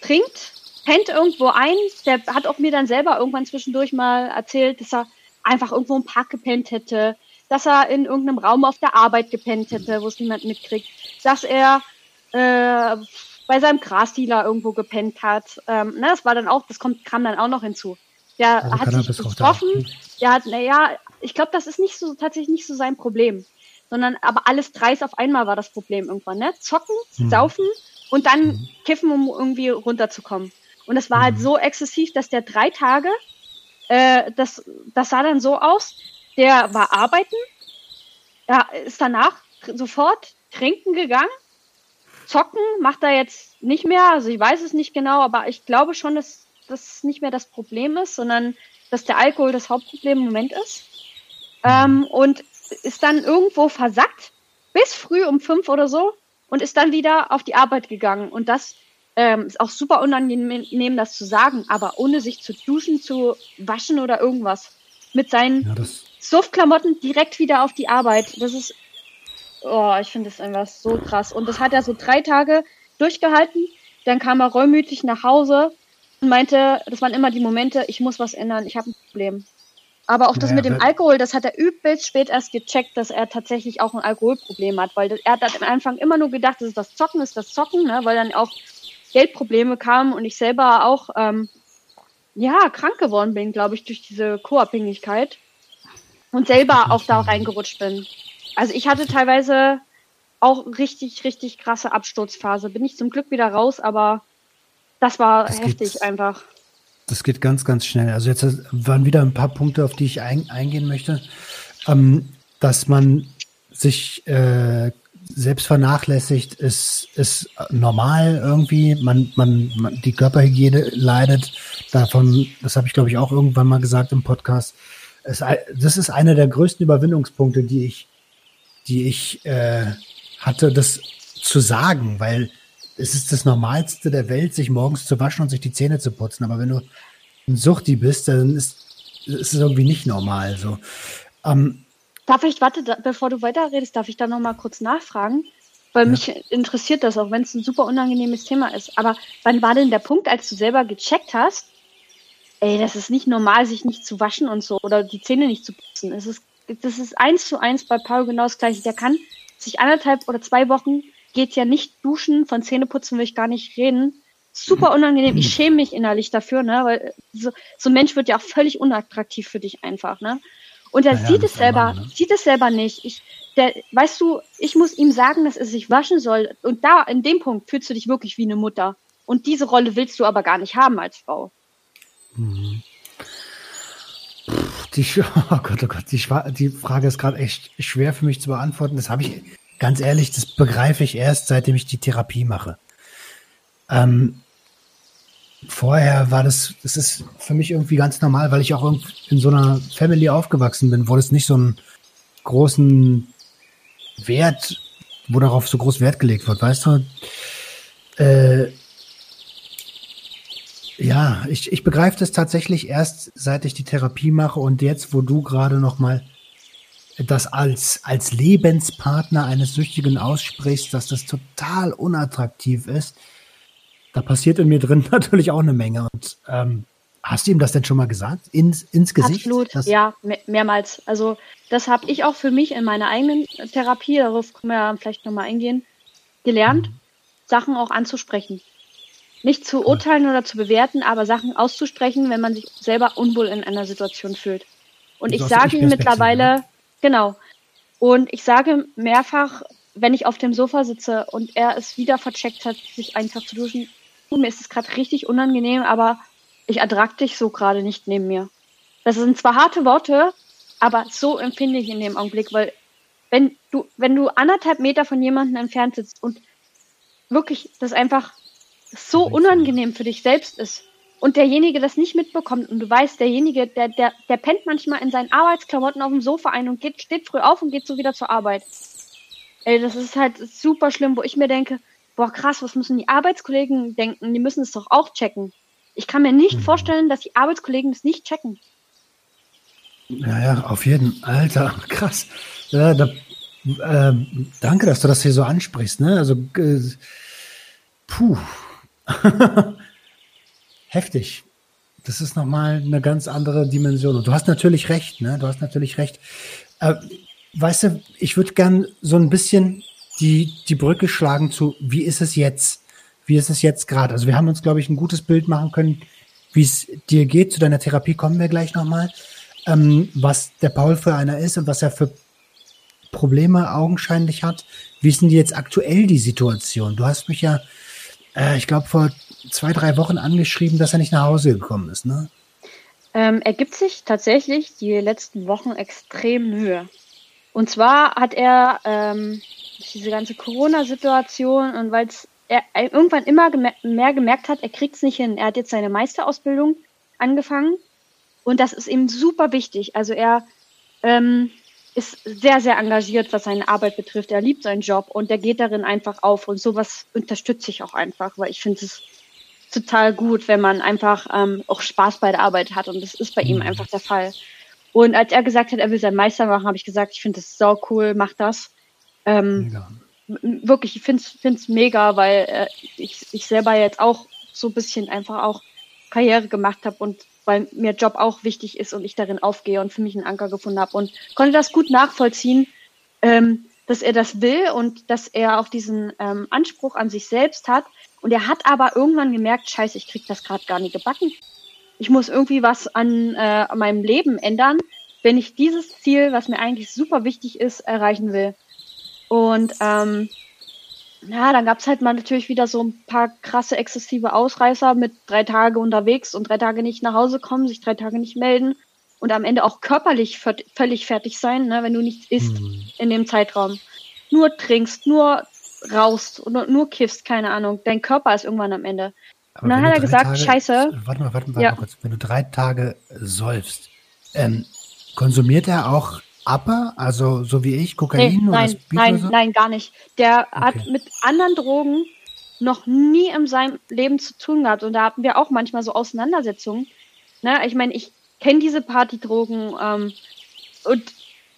trinkt, pennt irgendwo ein. Der hat auch mir dann selber irgendwann zwischendurch mal erzählt, dass er einfach irgendwo im Park gepennt hätte, dass er in irgendeinem Raum auf der Arbeit gepennt hätte, wo es niemand mitkriegt, dass er äh, bei seinem Grasdealer irgendwo gepennt hat. Ähm, ne, das war dann auch, das kommt, kam dann auch noch hinzu. Der also hat sich getroffen, der hat, naja, ich glaube, das ist nicht so, tatsächlich nicht so sein Problem. Sondern, aber alles dreist auf einmal war das Problem irgendwann, ne? Zocken, mhm. saufen und dann mhm. kiffen, um irgendwie runterzukommen. Und es war halt halt so exzessiv, dass der drei Tage, äh, das, das sah dann so aus, der war arbeiten, er ist danach sofort trinken gegangen, zocken macht er jetzt nicht mehr, also ich weiß es nicht genau, aber ich glaube schon, dass das nicht mehr das Problem ist, sondern dass der Alkohol das Hauptproblem im Moment ist. Ähm, und ist dann irgendwo versackt, bis früh um fünf oder so, und ist dann wieder auf die Arbeit gegangen. Und das ähm, ist auch super unangenehm, das zu sagen, aber ohne sich zu duschen, zu waschen oder irgendwas. Mit seinen ja, Suftklamotten direkt wieder auf die Arbeit. Das ist, oh, ich finde das einfach so krass. Und das hat er so drei Tage durchgehalten. Dann kam er reumütig nach Hause und meinte, das waren immer die Momente, ich muss was ändern, ich habe ein Problem. Aber auch das naja, mit dem Alkohol, das hat er übelst spät erst gecheckt, dass er tatsächlich auch ein Alkoholproblem hat, weil er hat am Anfang immer nur gedacht, das ist das Zocken, ist das Zocken, ne? weil dann auch Geldprobleme kamen und ich selber auch ähm, ja krank geworden bin, glaube ich, durch diese Co-Abhängigkeit und selber auch da reingerutscht bin. Also ich hatte teilweise auch richtig, richtig krasse Absturzphase. Bin ich zum Glück wieder raus, aber das war das heftig einfach. Das geht ganz, ganz schnell. Also jetzt waren wieder ein paar Punkte, auf die ich ein, eingehen möchte. Ähm, dass man sich äh, selbst vernachlässigt, ist, ist normal irgendwie. Man, man, man, die Körperhygiene leidet davon, das habe ich glaube ich auch irgendwann mal gesagt im Podcast. Es, das ist einer der größten Überwindungspunkte, die ich, die ich äh, hatte, das zu sagen, weil es ist das Normalste der Welt, sich morgens zu waschen und sich die Zähne zu putzen. Aber wenn du ein Suchti bist, dann ist, ist es irgendwie nicht normal. So. Ähm, darf ich, warte, da, bevor du weiterredest, darf ich da noch mal kurz nachfragen? Weil ja. mich interessiert das auch, wenn es ein super unangenehmes Thema ist. Aber wann war denn der Punkt, als du selber gecheckt hast, ey, das ist nicht normal, sich nicht zu waschen und so oder die Zähne nicht zu putzen. Es ist, das ist eins zu eins bei Paul genau das gleiche. Der kann sich anderthalb oder zwei Wochen geht ja nicht duschen, von Zähneputzen will ich gar nicht reden. Super unangenehm. Ich schäme mich innerlich dafür, ne? Weil so, so ein Mensch wird ja auch völlig unattraktiv für dich einfach, ne? Und er naja, sieht es selber, Mann, ne? sieht es selber nicht. Ich, der, weißt du, ich muss ihm sagen, dass er sich waschen soll. Und da, in dem Punkt, fühlst du dich wirklich wie eine Mutter. Und diese Rolle willst du aber gar nicht haben als Frau. Mhm. Die, oh Gott, oh Gott, die, die Frage ist gerade echt schwer für mich zu beantworten. Das habe ich, ganz ehrlich, das begreife ich erst, seitdem ich die Therapie mache. Ähm, vorher war das, das ist für mich irgendwie ganz normal, weil ich auch in so einer Family aufgewachsen bin, wo das nicht so einen großen Wert, wo darauf so groß Wert gelegt wird, weißt du? Äh, ja, ich, ich begreife das tatsächlich erst, seit ich die Therapie mache und jetzt, wo du gerade noch mal das als, als Lebenspartner eines Süchtigen aussprichst, dass das total unattraktiv ist, da passiert in mir drin natürlich auch eine Menge. Und ähm, hast du ihm das denn schon mal gesagt? Ins, ins Gesicht? Absolut, das ja, mehrmals. Also das habe ich auch für mich in meiner eigenen Therapie, darauf können wir ja vielleicht nochmal eingehen, gelernt, mhm. Sachen auch anzusprechen. Nicht zu urteilen oder zu bewerten, aber Sachen auszusprechen, wenn man sich selber unwohl in einer Situation fühlt. Und ich sage ihm mittlerweile, genau. Und ich sage mehrfach, wenn ich auf dem Sofa sitze und er es wieder vercheckt hat, sich einfach zu duschen, mir ist es gerade richtig unangenehm, aber ich ertrag dich so gerade nicht neben mir. Das sind zwar harte Worte, aber so empfinde ich in dem Augenblick, weil wenn du, wenn du anderthalb Meter von jemandem entfernt sitzt und wirklich das einfach so unangenehm für dich selbst ist und derjenige das nicht mitbekommt und du weißt, derjenige, der, der, der pennt manchmal in seinen Arbeitsklamotten auf dem Sofa ein und geht, steht früh auf und geht so wieder zur Arbeit. Ey, das ist halt super schlimm, wo ich mir denke, boah, krass, was müssen die Arbeitskollegen denken? Die müssen es doch auch checken. Ich kann mir nicht mhm. vorstellen, dass die Arbeitskollegen das nicht checken. Ja, ja, auf jeden Alter, krass. Ja, da, äh, danke, dass du das hier so ansprichst. Ne? Also, äh, puh, Heftig. Das ist nochmal eine ganz andere Dimension. Und du hast natürlich recht, ne? Du hast natürlich recht. Äh, weißt du, ich würde gern so ein bisschen die, die Brücke schlagen zu, wie ist es jetzt? Wie ist es jetzt gerade? Also wir haben uns, glaube ich, ein gutes Bild machen können, wie es dir geht. Zu deiner Therapie kommen wir gleich nochmal. Ähm, was der Paul für einer ist und was er für Probleme augenscheinlich hat. Wie ist denn jetzt aktuell die Situation? Du hast mich ja äh, ich glaube, vor zwei, drei Wochen angeschrieben, dass er nicht nach Hause gekommen ist, ne? Ähm, er gibt sich tatsächlich die letzten Wochen extrem Mühe. Und zwar hat er ähm, diese ganze Corona-Situation und weil er irgendwann immer gemer mehr gemerkt hat, er kriegt es nicht hin. Er hat jetzt seine Meisterausbildung angefangen und das ist ihm super wichtig. Also er ähm, ist sehr, sehr engagiert, was seine Arbeit betrifft. Er liebt seinen Job und er geht darin einfach auf. Und sowas unterstütze ich auch einfach, weil ich finde es total gut, wenn man einfach ähm, auch Spaß bei der Arbeit hat. Und das ist bei ihm mhm. einfach der Fall. Und als er gesagt hat, er will seinen Meister machen, habe ich gesagt, ich finde das sau cool, mach das. Ähm, wirklich, ich finde es mega, weil äh, ich, ich selber jetzt auch so ein bisschen einfach auch Karriere gemacht habe und weil mir Job auch wichtig ist und ich darin aufgehe und für mich einen Anker gefunden habe und konnte das gut nachvollziehen, ähm, dass er das will und dass er auch diesen ähm, Anspruch an sich selbst hat. Und er hat aber irgendwann gemerkt, scheiße, ich krieg das gerade gar nicht gebacken. Ich muss irgendwie was an, äh, an meinem Leben ändern, wenn ich dieses Ziel, was mir eigentlich super wichtig ist, erreichen will. Und ähm, ja, dann gab's halt mal natürlich wieder so ein paar krasse, exzessive Ausreißer mit drei Tage unterwegs und drei Tage nicht nach Hause kommen, sich drei Tage nicht melden und am Ende auch körperlich völlig fertig sein, ne, wenn du nichts isst mhm. in dem Zeitraum. Nur trinkst, nur raust oder nur kiffst, keine Ahnung. Dein Körper ist irgendwann am Ende. Aber und dann hat er gesagt, Tage, scheiße. Warte mal, warte mal, ja. kurz. Wenn du drei Tage säufst, ähm, konsumiert er auch Upper, also so wie ich, Kokain nee, nein, nein, so? nein, gar nicht. Der Okay. hat mit anderen Drogen noch nie in seinem Leben zu tun gehabt. Und da hatten wir auch manchmal so Auseinandersetzungen. Ne? Ich meine, ich kenne diese Partydrogen ähm, und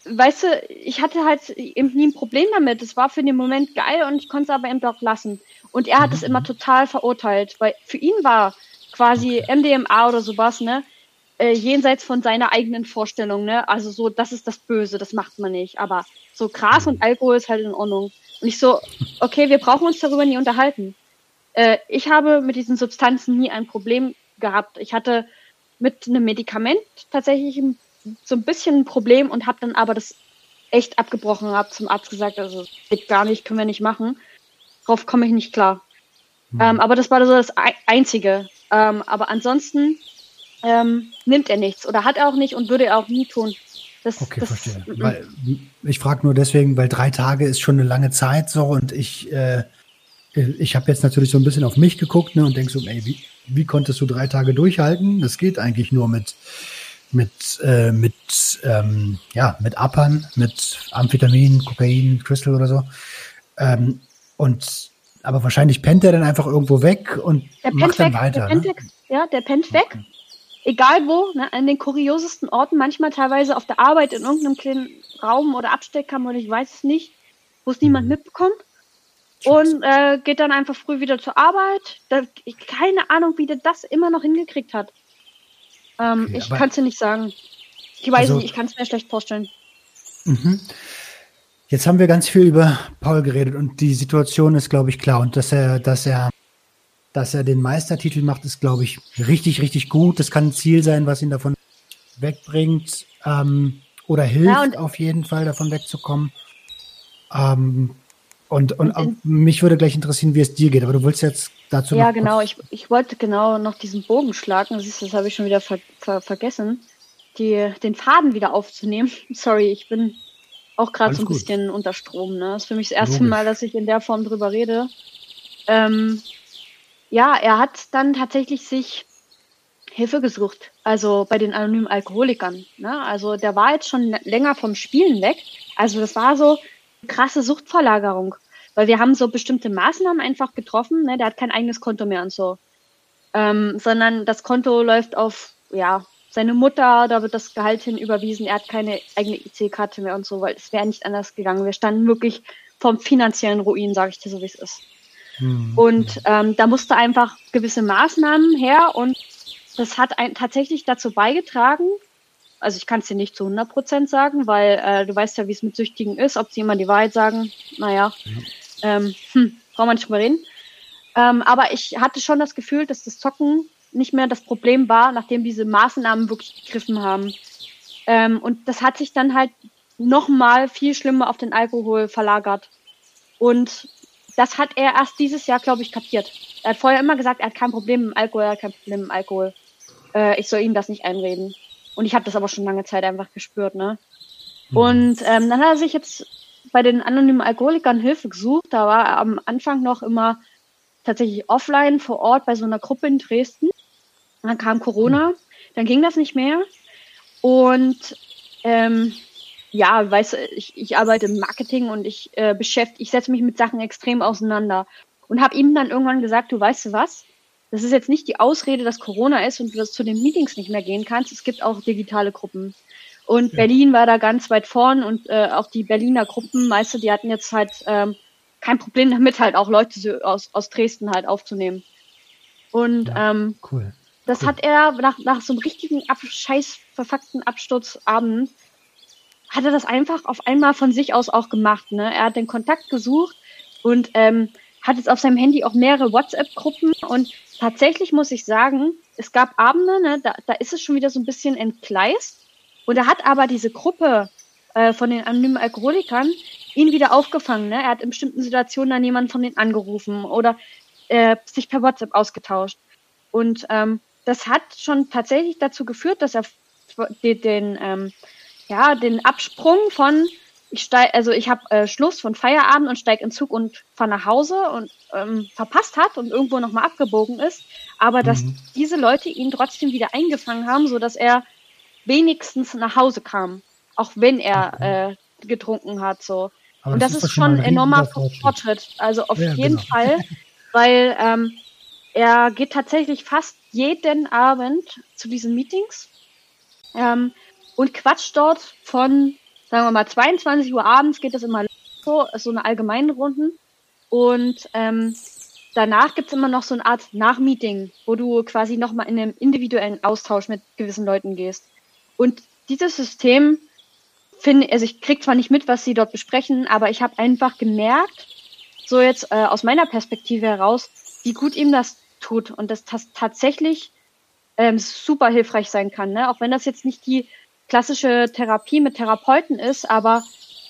weißt du, ich hatte halt eben nie ein Problem damit. Es war für den Moment geil und ich konnte es aber eben auch lassen. Und er hat es immer total verurteilt, weil für ihn war quasi MDMA oder sowas, ne? Äh, jenseits von seiner eigenen Vorstellung, ne? Also so, das ist das Böse, das macht man nicht. Aber so Gras und Alkohol ist halt in Ordnung. Und ich so, okay, wir brauchen uns darüber nie unterhalten. Äh, ich habe mit diesen Substanzen nie ein Problem gehabt. Ich hatte mit einem Medikament tatsächlich ein- so ein bisschen ein Problem und habe dann aber das echt abgebrochen, habe zum Arzt gesagt, also geht gar nicht, können wir nicht machen. Darauf komme ich nicht klar. Ähm, aber das war so das Ei- Einzige. Ähm, aber ansonsten ähm, nimmt er nichts oder hat er auch nicht und würde er auch nie tun. Das, Okay, das, verstehe. mm, mm. Weil, ich frage nur deswegen, weil drei Tage ist schon eine lange Zeit so und ich, äh, ich habe jetzt natürlich so ein bisschen auf mich geguckt ne, und denk so, ey, wie, wie konntest du drei Tage durchhalten? Das geht eigentlich nur mit mit äh, mit ähm, ja mit Uppern, mit Amphetamin, Kokain, Crystal oder so. Ähm, und aber wahrscheinlich pennt er dann einfach irgendwo weg und macht pennt dann weg, weiter. der pennt ne? weg, ja, der pennt weg. Egal wo, ne, an den kuriosesten Orten, manchmal teilweise auf der Arbeit in irgendeinem kleinen Raum oder Abstellkammer oder ich weiß es nicht, wo es niemand mitbekommt. Und äh, geht dann einfach früh wieder zur Arbeit. Da, keine Ahnung, wie der das immer noch hingekriegt hat. Ähm, Okay, ich kann es dir nicht sagen. Ich weiß Also- nicht, ich kann es mir schlecht vorstellen. Mhm. Jetzt haben wir ganz viel über Paul geredet und die Situation ist, glaube ich, klar. Und dass er, dass er, dass er den Meistertitel macht, ist, glaube ich, richtig, richtig gut. Das kann ein Ziel sein, was ihn davon wegbringt ähm, oder hilft, Ja, auf jeden Fall davon wegzukommen. Ähm, und und, Und mich würde gleich interessieren, wie es dir geht. Aber du willst jetzt dazu Ja, genau. Ich, ich wollte genau noch diesen Bogen schlagen. Siehst das habe ich schon wieder ver ver vergessen, die, den Faden wieder aufzunehmen. Sorry, ich bin auch gerade so ein gut. bisschen unter Strom. Ne? Das ist für mich das erste Logisch. Mal, dass ich in der Form drüber rede. Ähm, ja, er hat dann tatsächlich sich Hilfe gesucht. Also bei den anonymen Alkoholikern. Ne? Also der war jetzt schon länger vom Spielen weg. Also das war so eine krasse Suchtverlagerung. Weil wir haben so bestimmte Maßnahmen einfach getroffen. Ne? Der hat kein eigenes Konto mehr und so. Ähm, sondern das Konto läuft auf, ja, seine Mutter, da wird das Gehalt hin überwiesen. Er hat keine eigene IC-Karte mehr und so, weil es wäre nicht anders gegangen. Wir standen wirklich vom finanziellen Ruin, sage ich dir so, wie es ist. Hm. Und ähm, da musste einfach gewisse Maßnahmen her und das hat ein, tatsächlich dazu beigetragen, also ich kann es dir nicht zu 100 Prozent sagen, weil äh, du weißt ja, wie es mit Süchtigen ist, ob sie immer die Wahrheit sagen, naja, ähm, hm, brauchen wir nicht drüber reden. Ähm, aber ich hatte schon das Gefühl, dass das Zocken nicht mehr das Problem war, nachdem diese Maßnahmen wirklich gegriffen haben. Ähm, und das hat sich dann halt nochmal viel schlimmer auf den Alkohol verlagert. Und das hat er erst dieses Jahr, glaube ich, kapiert. Er hat vorher immer gesagt, er hat kein Problem mit dem Alkohol, er hat kein Problem mit dem Alkohol. Äh, ich soll ihm das nicht einreden. Und ich habe das aber schon lange Zeit einfach gespürt, ne? Und ähm, dann hat er sich jetzt bei den anonymen Alkoholikern Hilfe gesucht. Da war er am Anfang noch immer tatsächlich offline vor Ort bei so einer Gruppe in Dresden. Dann kam Corona, dann ging das nicht mehr. Und ähm, ja, weißt du, ich, ich arbeite im Marketing und ich äh, beschäftige, ich setze mich mit Sachen extrem auseinander. Und habe ihm dann irgendwann gesagt, du weißt du was? Das ist jetzt nicht die Ausrede, dass Corona ist und du das zu den Meetings nicht mehr gehen kannst. Es gibt auch digitale Gruppen. Und Berlin war da ganz weit vorn und äh, auch die Berliner Gruppen, meiste, die hatten jetzt halt ähm, kein Problem damit, halt auch Leute aus, aus Dresden halt aufzunehmen. Und Ja. ähm, Cool. das hat er nach, nach so einem richtigen Ab scheiß verfuckten Absturzabend, hat er das einfach auf einmal von sich aus auch gemacht. Ne? Er hat den Kontakt gesucht und ähm, hat jetzt auf seinem Handy auch mehrere WhatsApp-Gruppen und tatsächlich muss ich sagen, es gab Abende, ne, da, da ist es schon wieder so ein bisschen entgleist und er hat aber diese Gruppe äh, von den anonymen Alkoholikern ihn wieder aufgefangen. Ne? Er hat in bestimmten Situationen dann jemanden von denen angerufen oder äh, sich per WhatsApp ausgetauscht. Und ähm, das hat schon tatsächlich dazu geführt, dass er den, ähm, ja, den Absprung von ich steig, also ich habe äh, Schluss von Feierabend und steige in Zug und fahre nach Hause und ähm, verpasst hat und irgendwo nochmal abgebogen ist, aber dass Mhm. diese Leute ihn trotzdem wieder eingefangen haben, so dass er wenigstens nach Hause kam, auch wenn er äh, getrunken hat. So. Aber und das, das ist, schon ein enormer Fortschritt. Also auf ja, jeden genau. Fall, weil ähm, er geht tatsächlich fast jeden Abend zu diesen Meetings ähm, und quatscht dort von, sagen wir mal, 22 Uhr abends geht das immer so, so eine allgemeine Runden. Und ähm, danach gibt's immer noch so eine Art Nachmeeting, wo du quasi nochmal in einem individuellen Austausch mit gewissen Leuten gehst. Und dieses System finde, also ich krieg zwar nicht mit, was sie dort besprechen, aber ich habe einfach gemerkt, so jetzt äh, aus meiner Perspektive heraus, wie gut ihm das tut und dass das tatsächlich ähm, super hilfreich sein kann. Ne? Auch wenn das jetzt nicht die klassische Therapie mit Therapeuten ist, aber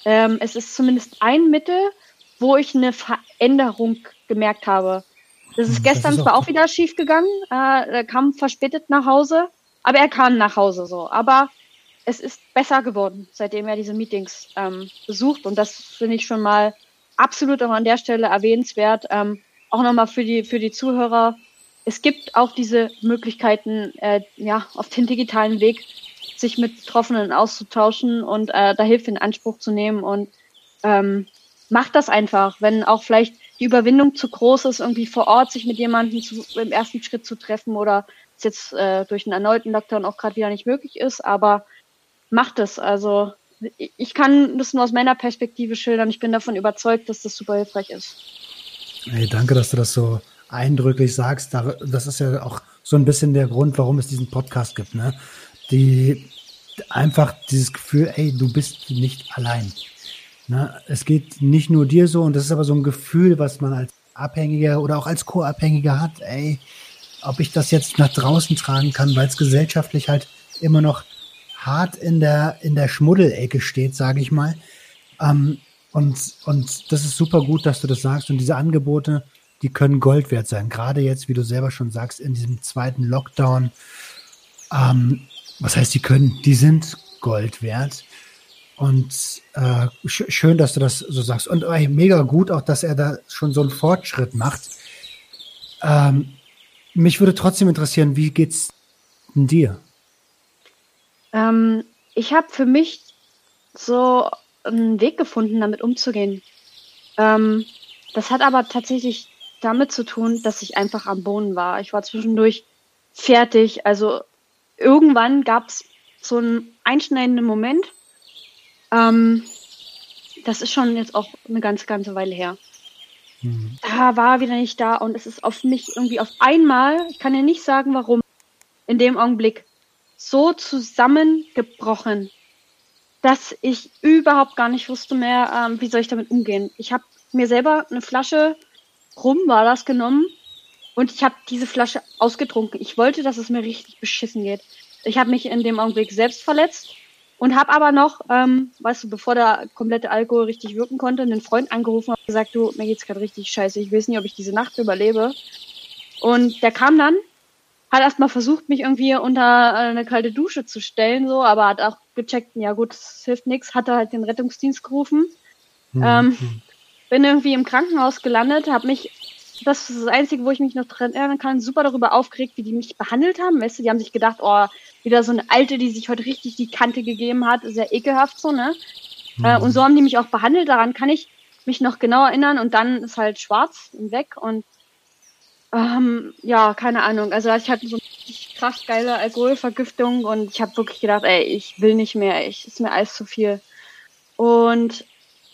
ähm, es ist zumindest ein Mittel, wo ich eine Veränderung gemerkt habe. Das ist hm, gestern das ist zwar auch wieder schief gegangen, äh, er kam verspätet nach Hause, aber er kam nach Hause so. Aber es ist besser geworden, seitdem er diese Meetings ähm, besucht und das finde ich schon mal absolut auch an der Stelle erwähnenswert. Ähm, auch nochmal für die, für die Zuhörer. Es gibt auch diese Möglichkeiten, äh, ja, auf den digitalen Weg sich mit Betroffenen auszutauschen und äh, da Hilfe in Anspruch zu nehmen und ähm, macht das einfach, wenn auch vielleicht die Überwindung zu groß ist, irgendwie vor Ort sich mit jemandem zu, im ersten Schritt zu treffen oder es jetzt äh, durch einen erneuten Lockdown auch gerade wieder nicht möglich ist, aber macht es. Also ich kann das nur aus meiner Perspektive schildern. Ich bin davon überzeugt, dass das super hilfreich ist. Hey, danke, dass du das so eindrücklich sagst. Das ist ja auch so ein bisschen der Grund, warum es diesen Podcast gibt. Ne? Die einfach dieses Gefühl, ey, du bist nicht allein. Ne? Es geht nicht nur dir so und das ist aber so ein Gefühl, was man als Abhängiger oder auch als Co-Abhängiger hat, ey, ob ich das jetzt nach draußen tragen kann, weil es gesellschaftlich halt immer noch hart in der, in der Schmuddelecke steht, sage ich mal. Ähm, und, und das ist super gut, dass du das sagst. Und diese Angebote, die können Gold wert sein. Gerade jetzt, wie du selber schon sagst, in diesem zweiten Lockdown. Ähm, was heißt, die können, die sind Gold wert. Und äh, sch schön, dass du das so sagst. Und äh, mega gut auch, dass er da schon so einen Fortschritt macht. Ähm, mich würde trotzdem interessieren, wie geht's dir? Ähm, ich habe für mich so einen Weg gefunden, damit umzugehen. Ähm, das hat aber tatsächlich damit zu tun, dass ich einfach am Boden war. Ich war zwischendurch fertig. Also irgendwann gab es so einen einschneidenden Moment. Ähm, das ist schon jetzt auch eine ganze, ganze Weile her. Mhm. Da war wieder nicht da und es ist auf mich irgendwie auf einmal, ich kann ja nicht sagen warum, in dem Augenblick so zusammengebrochen dass ich überhaupt gar nicht wusste mehr, ähm, wie soll ich damit umgehen. Ich habe mir selber eine Flasche rum war das genommen und ich habe diese Flasche ausgetrunken. Ich wollte, dass es mir richtig beschissen geht. Ich habe mich in dem Augenblick selbst verletzt und habe aber noch, ähm, weißt du, bevor der komplette Alkohol richtig wirken konnte, einen Freund angerufen und gesagt, du, mir geht's gerade richtig scheiße. Ich weiß nicht, ob ich diese Nacht überlebe. Und der kam dann hat erstmal versucht, mich irgendwie unter äh, eine kalte Dusche zu stellen, so, aber hat auch gecheckt, ja gut, es hilft nichts, hat er halt den Rettungsdienst gerufen. Mhm. Ähm, bin irgendwie im Krankenhaus gelandet, habe mich, das ist das Einzige, wo ich mich noch dran erinnern kann, super darüber aufgeregt, wie die mich behandelt haben. Weißt du, die haben sich gedacht, oh, wieder so eine Alte, die sich heute richtig die Kante gegeben hat, sehr ekelhaft so, ne? Mhm. Äh, und so haben die mich auch behandelt, daran kann ich mich noch genau erinnern und dann ist halt schwarz und weg und ähm, ja, keine Ahnung. Also ich hatte so eine krass geile Alkoholvergiftung und ich habe wirklich gedacht, ey, ich will nicht mehr, ich ist mir alles zu viel. Und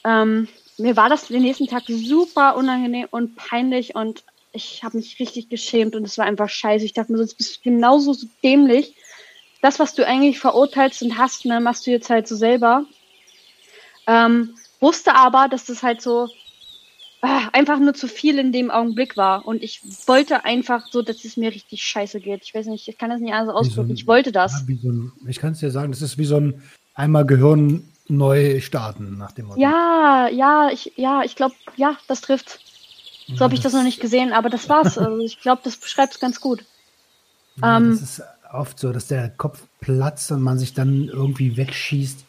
ähm, mir war das den nächsten Tag super unangenehm und peinlich und ich habe mich richtig geschämt und es war einfach scheiße. Ich dachte mir, sonst bist du genauso so dämlich. Das, was du eigentlich verurteilst und hast, ne, machst du jetzt halt so selber. Ähm, wusste aber, dass das halt so Ah, einfach nur zu viel in dem Augenblick war. Und ich wollte einfach so, dass es mir richtig scheiße geht. Ich weiß nicht, ich kann das nicht anders ausdrücken. So ich wollte das. Ja, so ein, ich kann es dir sagen, das ist wie so ein einmal Gehirn neu starten nach dem Motto. Ja, ja, ich, ja, ich glaube, ja, das trifft. So habe ich das noch nicht gesehen, aber das war's. Also ich glaube, das beschreibt es ganz gut. Ja, ähm, das ist oft so, dass der Kopf platzt und man sich dann irgendwie wegschießt.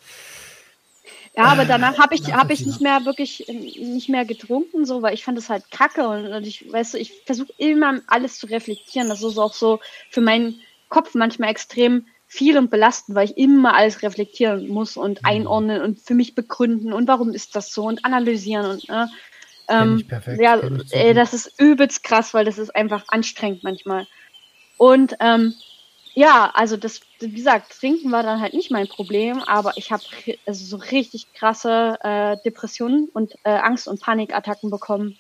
Ja, aber danach habe ich, hab ich nicht mehr wirklich nicht mehr getrunken, so, weil ich fand das halt kacke und, und ich, weißt du, ich versuche immer alles zu reflektieren. Das ist auch so für meinen Kopf manchmal extrem viel und belastend, weil ich immer alles reflektieren muss und mhm. einordnen und für mich begründen und warum ist das so und analysieren und äh, ähm, ja, ey, das ist übelst krass, weil das ist einfach anstrengend manchmal. Und ähm, ja, also das, wie gesagt, Trinken war dann halt nicht mein Problem, aber ich habe also so richtig krasse äh, Depressionen und äh, Angst- und Panikattacken bekommen.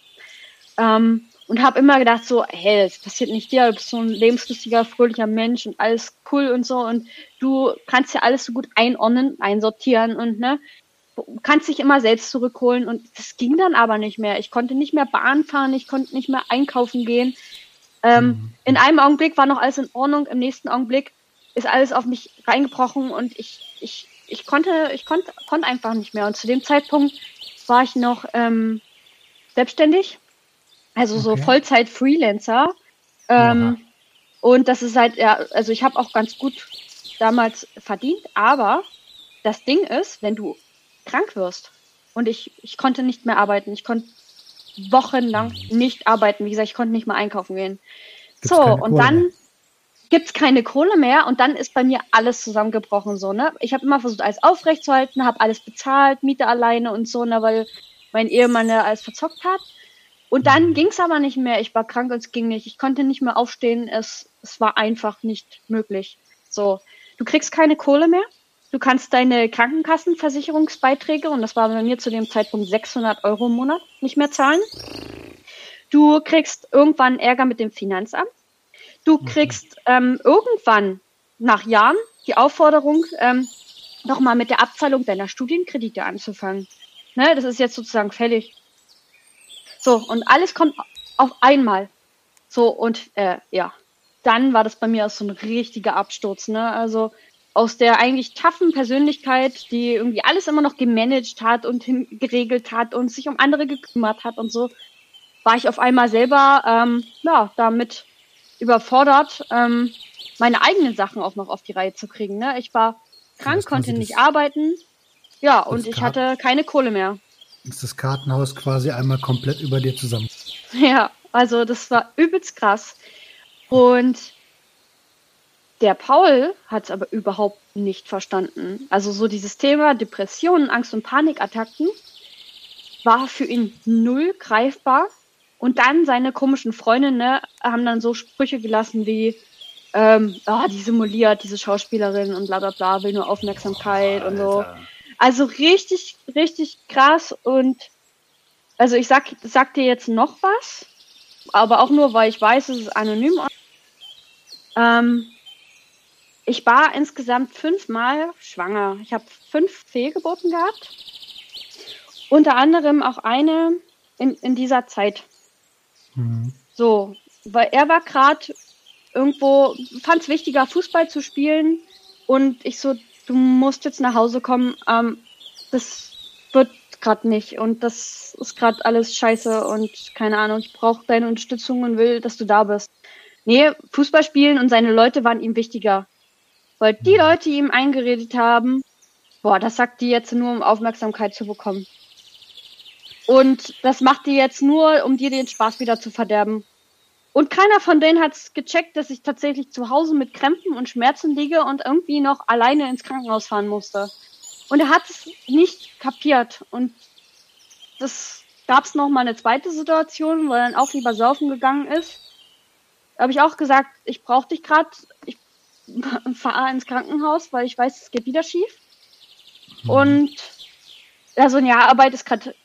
Ähm, und habe immer gedacht so, hey, das passiert nicht dir, du bist so ein lebenslustiger, fröhlicher Mensch und alles cool und so und du kannst ja alles so gut einordnen, einsortieren und ne, kannst dich immer selbst zurückholen und das ging dann aber nicht mehr. Ich konnte nicht mehr Bahn fahren, ich konnte nicht mehr einkaufen gehen. Ähm, mhm. In einem Augenblick war noch alles in Ordnung, im nächsten Augenblick ist alles auf mich reingebrochen und ich, ich, ich konnte, ich konnte, konnte einfach nicht mehr. Und zu dem Zeitpunkt war ich noch ähm, selbstständig also okay. so Vollzeit-Freelancer. Ähm, und das ist halt, ja, also ich habe auch ganz gut damals verdient, aber das Ding ist, wenn du krank wirst und ich, ich konnte nicht mehr arbeiten, ich konnte wochenlang mhm. nicht arbeiten, wie gesagt, ich konnte nicht mehr einkaufen gehen. Gibt's so, und Kohle dann gibt es keine Kohle mehr und dann ist bei mir alles zusammengebrochen so, ne? Ich habe immer versucht, alles aufrechtzuerhalten, habe alles bezahlt, Miete alleine und so, ne, weil mein Ehemann ja alles verzockt hat. Und dann mhm. ging es aber nicht mehr. Ich war krank und es ging nicht. Ich konnte nicht mehr aufstehen. Es, es war einfach nicht möglich. So, du kriegst keine Kohle mehr. Du kannst deine Krankenkassenversicherungsbeiträge, und das war bei mir zu dem Zeitpunkt 600 Euro im Monat, nicht mehr zahlen. Du kriegst irgendwann Ärger mit dem Finanzamt. Du kriegst ähm, irgendwann nach Jahren die Aufforderung, ähm, nochmal mit der Abzahlung deiner Studienkredite anzufangen. Ne, das ist jetzt sozusagen fällig. So, und alles kommt auf einmal. So, und äh, ja, dann war das bei mir auch so ein richtiger Absturz. Ne? Also aus der eigentlich taffen Persönlichkeit, die irgendwie alles immer noch gemanagt hat und geregelt hat und sich um andere gekümmert hat und so, war ich auf einmal selber ähm, ja, damit überfordert, ähm, meine eigenen Sachen auch noch auf die Reihe zu kriegen. Ne? Ich war krank, konnte nicht arbeiten. Ja, und ich hatte keine Kohle mehr ist das Kartenhaus quasi einmal komplett über dir zusammen. Ja, also das war übelst krass. Und der Paul hat es aber überhaupt nicht verstanden. Also so dieses Thema Depressionen, Angst und Panikattacken war für ihn null greifbar. Und dann seine komischen Freundinnen ne, haben dann so Sprüche gelassen wie, ähm, oh, die simuliert, diese Schauspielerin und bla bla bla, will nur Aufmerksamkeit oh, und so. Also richtig, richtig krass und also ich sag, sag dir jetzt noch was, aber auch nur, weil ich weiß, es ist anonym. Ähm, ich war insgesamt fünfmal schwanger. Ich habe fünf Fehlgeburten gehabt. Unter anderem auch eine in, in dieser Zeit. Mhm. So, weil er war gerade irgendwo, fand es wichtiger, Fußball zu spielen. Und ich so, du musst jetzt nach Hause kommen, ähm, das wird gerade nicht und das ist gerade alles scheiße und keine Ahnung, ich brauche deine Unterstützung und will, dass du da bist. Nee, Fußball spielen und seine Leute waren ihm wichtiger. Weil die mhm. Leute, ihm eingeredet haben, boah, das sagt die jetzt nur, um Aufmerksamkeit zu bekommen. Und das macht die jetzt nur, um dir den Spaß wieder zu verderben. Und keiner von denen hat es gecheckt, dass ich tatsächlich zu Hause mit Krämpfen und Schmerzen liege und irgendwie noch alleine ins Krankenhaus fahren musste. Und er hat es nicht kapiert. Und das gab es noch mal eine zweite Situation, wo er dann auch lieber saufen gegangen ist. Da habe ich auch gesagt, ich brauche dich gerade. Ich fahre ins Krankenhaus, weil ich weiß, es geht wieder schief. Mhm. Und also ja, Arbeit ist gerade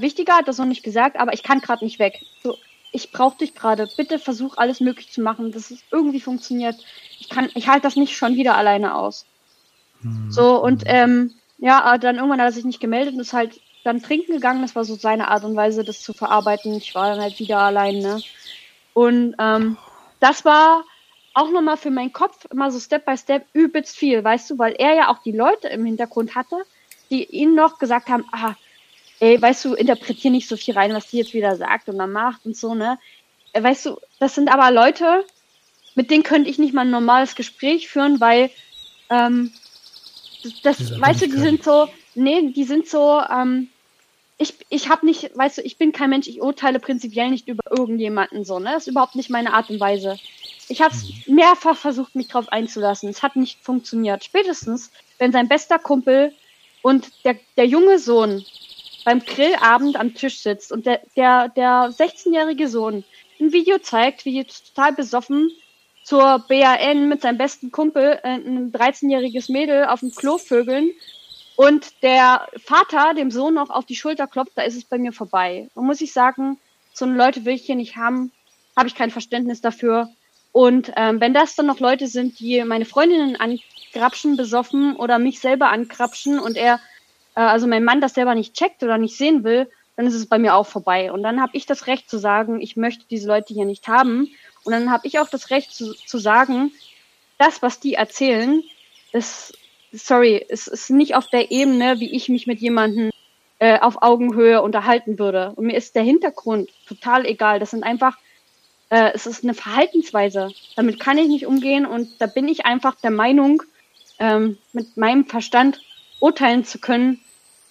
wichtiger, hat das noch nicht gesagt, aber ich kann gerade nicht weg. So, ich brauche dich gerade. Bitte versuch alles möglich zu machen, dass es irgendwie funktioniert. Ich kann, ich halte das nicht schon wieder alleine aus. Hm. So, und ähm, ja, dann irgendwann hat er sich nicht gemeldet und ist halt dann trinken gegangen. Das war so seine Art und Weise, das zu verarbeiten. Ich war dann halt wieder allein, ne? Und ähm, das war auch nochmal für meinen Kopf immer so Step by Step übelst viel, weißt du, weil er ja auch die Leute im Hintergrund hatte, die ihn noch gesagt haben, ah, ey, weißt du, interpretier nicht so viel rein, was die jetzt wieder sagt und dann macht und so, ne? Äh, weißt du, das sind aber Leute, mit denen könnte ich nicht mal ein normales Gespräch führen, weil, ähm, das, das weißt du, die sind so, nee, die sind so, ähm, ich, ich habe nicht, weißt du, ich bin kein Mensch, ich urteile prinzipiell nicht über irgendjemanden so, ne? Das ist überhaupt nicht meine Art und Weise. Ich habe es mhm. mehrfach versucht, mich drauf einzulassen. Es hat nicht funktioniert. Spätestens, wenn sein bester Kumpel und der, der junge Sohn beim Grillabend am Tisch sitzt und der, der, der 16-jährige Sohn ein Video zeigt, wie total besoffen zur BAN mit seinem besten Kumpel, äh, ein 13-jähriges Mädel auf dem Klo vögeln und der Vater dem Sohn noch auf die Schulter klopft, da ist es bei mir vorbei. Und muss ich sagen, so eine Leute will ich hier nicht haben, habe ich kein Verständnis dafür. Und ähm, wenn das dann noch Leute sind, die meine Freundinnen angrapschen, besoffen oder mich selber ankrapschen und er, äh, also mein Mann das selber nicht checkt oder nicht sehen will, dann ist es bei mir auch vorbei. Und dann habe ich das Recht zu sagen, ich möchte diese Leute hier nicht haben. Und dann habe ich auch das Recht zu, zu sagen, das, was die erzählen, ist, sorry, es ist nicht auf der Ebene, wie ich mich mit jemandem äh, auf Augenhöhe unterhalten würde. Und mir ist der Hintergrund total egal. Das sind einfach, äh, es ist eine Verhaltensweise. Damit kann ich nicht umgehen und da bin ich einfach der Meinung, ähm, mit meinem Verstand urteilen zu können,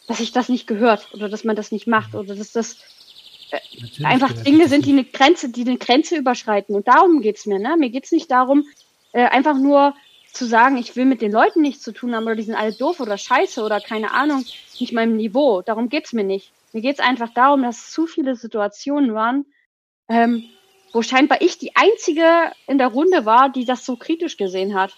dass sich das nicht gehört oder dass man das nicht macht oder dass das äh, einfach Dinge sind, die eine Grenze, die eine Grenze überschreiten. Und darum geht's mir. Ne? Mir geht's nicht darum, äh, einfach nur zu sagen, ich will mit den Leuten nichts zu tun haben oder die sind alle doof oder scheiße oder keine Ahnung, nicht meinem Niveau. Darum geht's mir nicht. Mir geht's einfach darum, dass zu viele Situationen waren, ähm, wo scheinbar ich die einzige in der Runde war, die das so kritisch gesehen hat.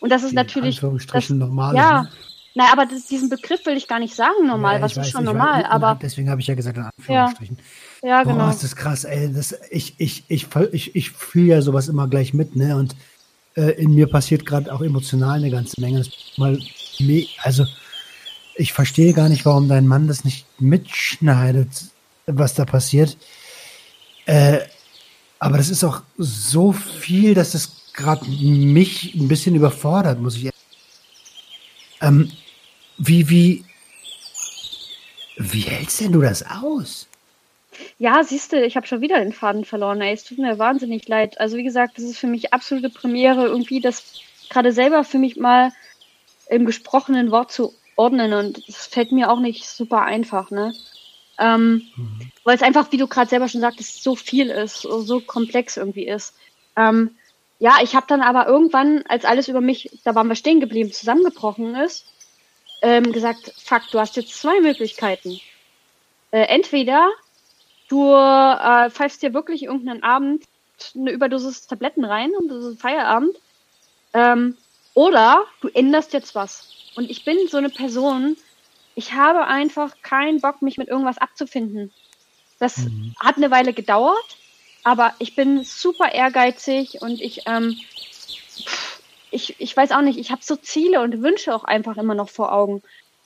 Und das ist die natürlich. Das, normal. Ja, Nein, aber das, diesen Begriff will ich gar nicht sagen normal, ja, was ist schon normal, weiß, aber. Deswegen habe ich ja gesagt, in Anführungsstrichen. Ja, ja genau. Oh, ist das krass, ey. Das, ich ich, ich, ich, ich fühle ja sowas immer gleich mit, ne? Und äh, in mir passiert gerade auch emotional eine ganze Menge. mal, also, ich verstehe gar nicht, warum dein Mann das nicht mitschneidet, was da passiert. Äh, aber das ist auch so viel, dass das gerade mich ein bisschen überfordert, muss ich ähm, wie, wie, wie hältst denn du das aus? Ja, siehst du, ich habe schon wieder den Faden verloren. Ey, es tut mir wahnsinnig leid. Also wie gesagt, das ist für mich absolute Premiere, irgendwie das gerade selber für mich mal im gesprochenen Wort zu ordnen. Und das fällt mir auch nicht super einfach, ne? Ähm, mhm. Weil es einfach, wie du gerade selber schon sagtest, so viel ist, so komplex irgendwie ist. Ähm, ja, ich habe dann aber irgendwann, als alles über mich, da waren wir stehen geblieben, zusammengebrochen ist, ähm, gesagt, fuck, du hast jetzt zwei Möglichkeiten. Äh, entweder du äh, pfeifst dir wirklich irgendeinen Abend eine Überdosis Tabletten rein und das ist Feierabend. Ähm, oder du änderst jetzt was. Und ich bin so eine Person, ich habe einfach keinen Bock, mich mit irgendwas abzufinden. Das mhm. hat eine Weile gedauert, aber ich bin super ehrgeizig und ich ähm, ich, ich weiß auch nicht, ich habe so Ziele und Wünsche auch einfach immer noch vor Augen.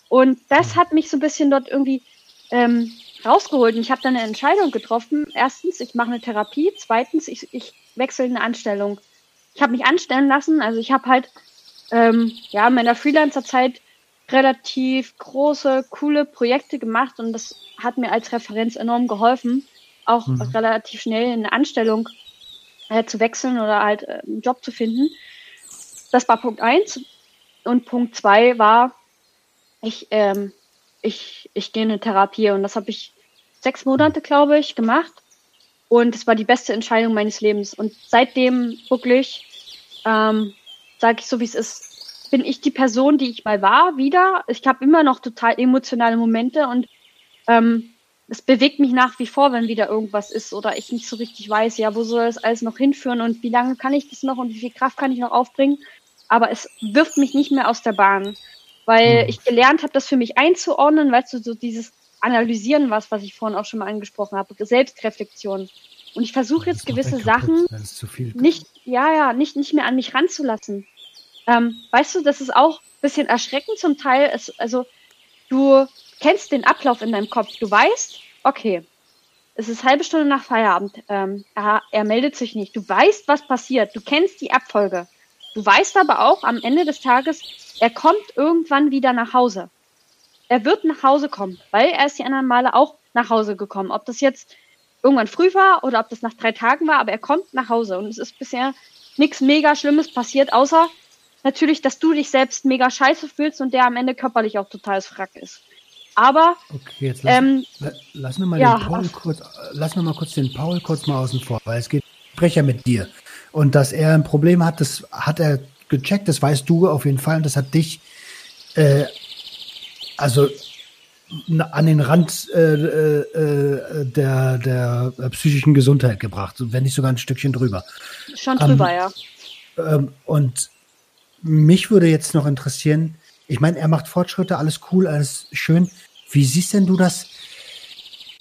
Und das mhm. hat mich so ein bisschen dort irgendwie ähm, rausgeholt. Und ich habe dann eine Entscheidung getroffen. Erstens, ich mache eine Therapie. Zweitens, ich, ich wechsle eine Anstellung. Ich habe mich anstellen lassen. Also ich habe halt ähm, ja in meiner Freelancer-Zeit relativ große, coole Projekte gemacht und das hat mir als Referenz enorm geholfen, auch mhm. relativ schnell eine Anstellung äh, zu wechseln oder halt äh, einen Job zu finden. Das war Punkt eins. Und Punkt zwei war, ich, ähm, ich, ich gehe in eine Therapie und das habe ich sechs Monate, glaube ich, gemacht. Und es war die beste Entscheidung meines Lebens. Und seitdem wirklich, ähm, sage ich so, wie es ist, bin ich die Person, die ich mal war, wieder. Ich habe immer noch total emotionale Momente und ähm, es bewegt mich nach wie vor, wenn wieder irgendwas ist oder ich nicht so richtig weiß, ja, wo soll es alles noch hinführen und wie lange kann ich das noch und wie viel Kraft kann ich noch aufbringen aber es wirft mich nicht mehr aus der Bahn, weil mhm. ich gelernt habe, das für mich einzuordnen, weißt du, so dieses Analysieren was, was ich vorhin auch schon mal angesprochen habe, Selbstreflexion. Und ich versuche jetzt gewisse Sachen nicht, ja, ja, nicht, nicht mehr an mich ranzulassen. Ähm, weißt du, das ist auch ein bisschen erschreckend zum Teil. Es, also, du kennst den Ablauf in deinem Kopf. Du weißt, okay, es ist halbe Stunde nach Feierabend. Ähm, er, er meldet sich nicht. Du weißt, was passiert. Du kennst die Abfolge. Du weißt aber auch am Ende des Tages, er kommt irgendwann wieder nach Hause. Er wird nach Hause kommen, weil er ist die anderen Male auch nach Hause gekommen. Ob das jetzt irgendwann früh war oder ob das nach drei Tagen war, aber er kommt nach Hause und es ist bisher nichts mega Schlimmes passiert, außer natürlich, dass du dich selbst mega scheiße fühlst und der am Ende körperlich auch total Frack ist. Aber okay, jetzt lass, ähm, lass mir mal ja, den Paul kurz, lass mir mal kurz den Paul kurz mal außen vor, weil es geht, ich spreche ja mit dir. Und dass er ein Problem hat, das hat er gecheckt, das weißt du auf jeden Fall. Und das hat dich äh, also an den Rand äh, äh, der, der psychischen Gesundheit gebracht, wenn nicht sogar ein Stückchen drüber. Schon drüber, ähm, ja. Ähm, und mich würde jetzt noch interessieren, ich meine, er macht Fortschritte, alles cool, alles schön. Wie siehst denn du das?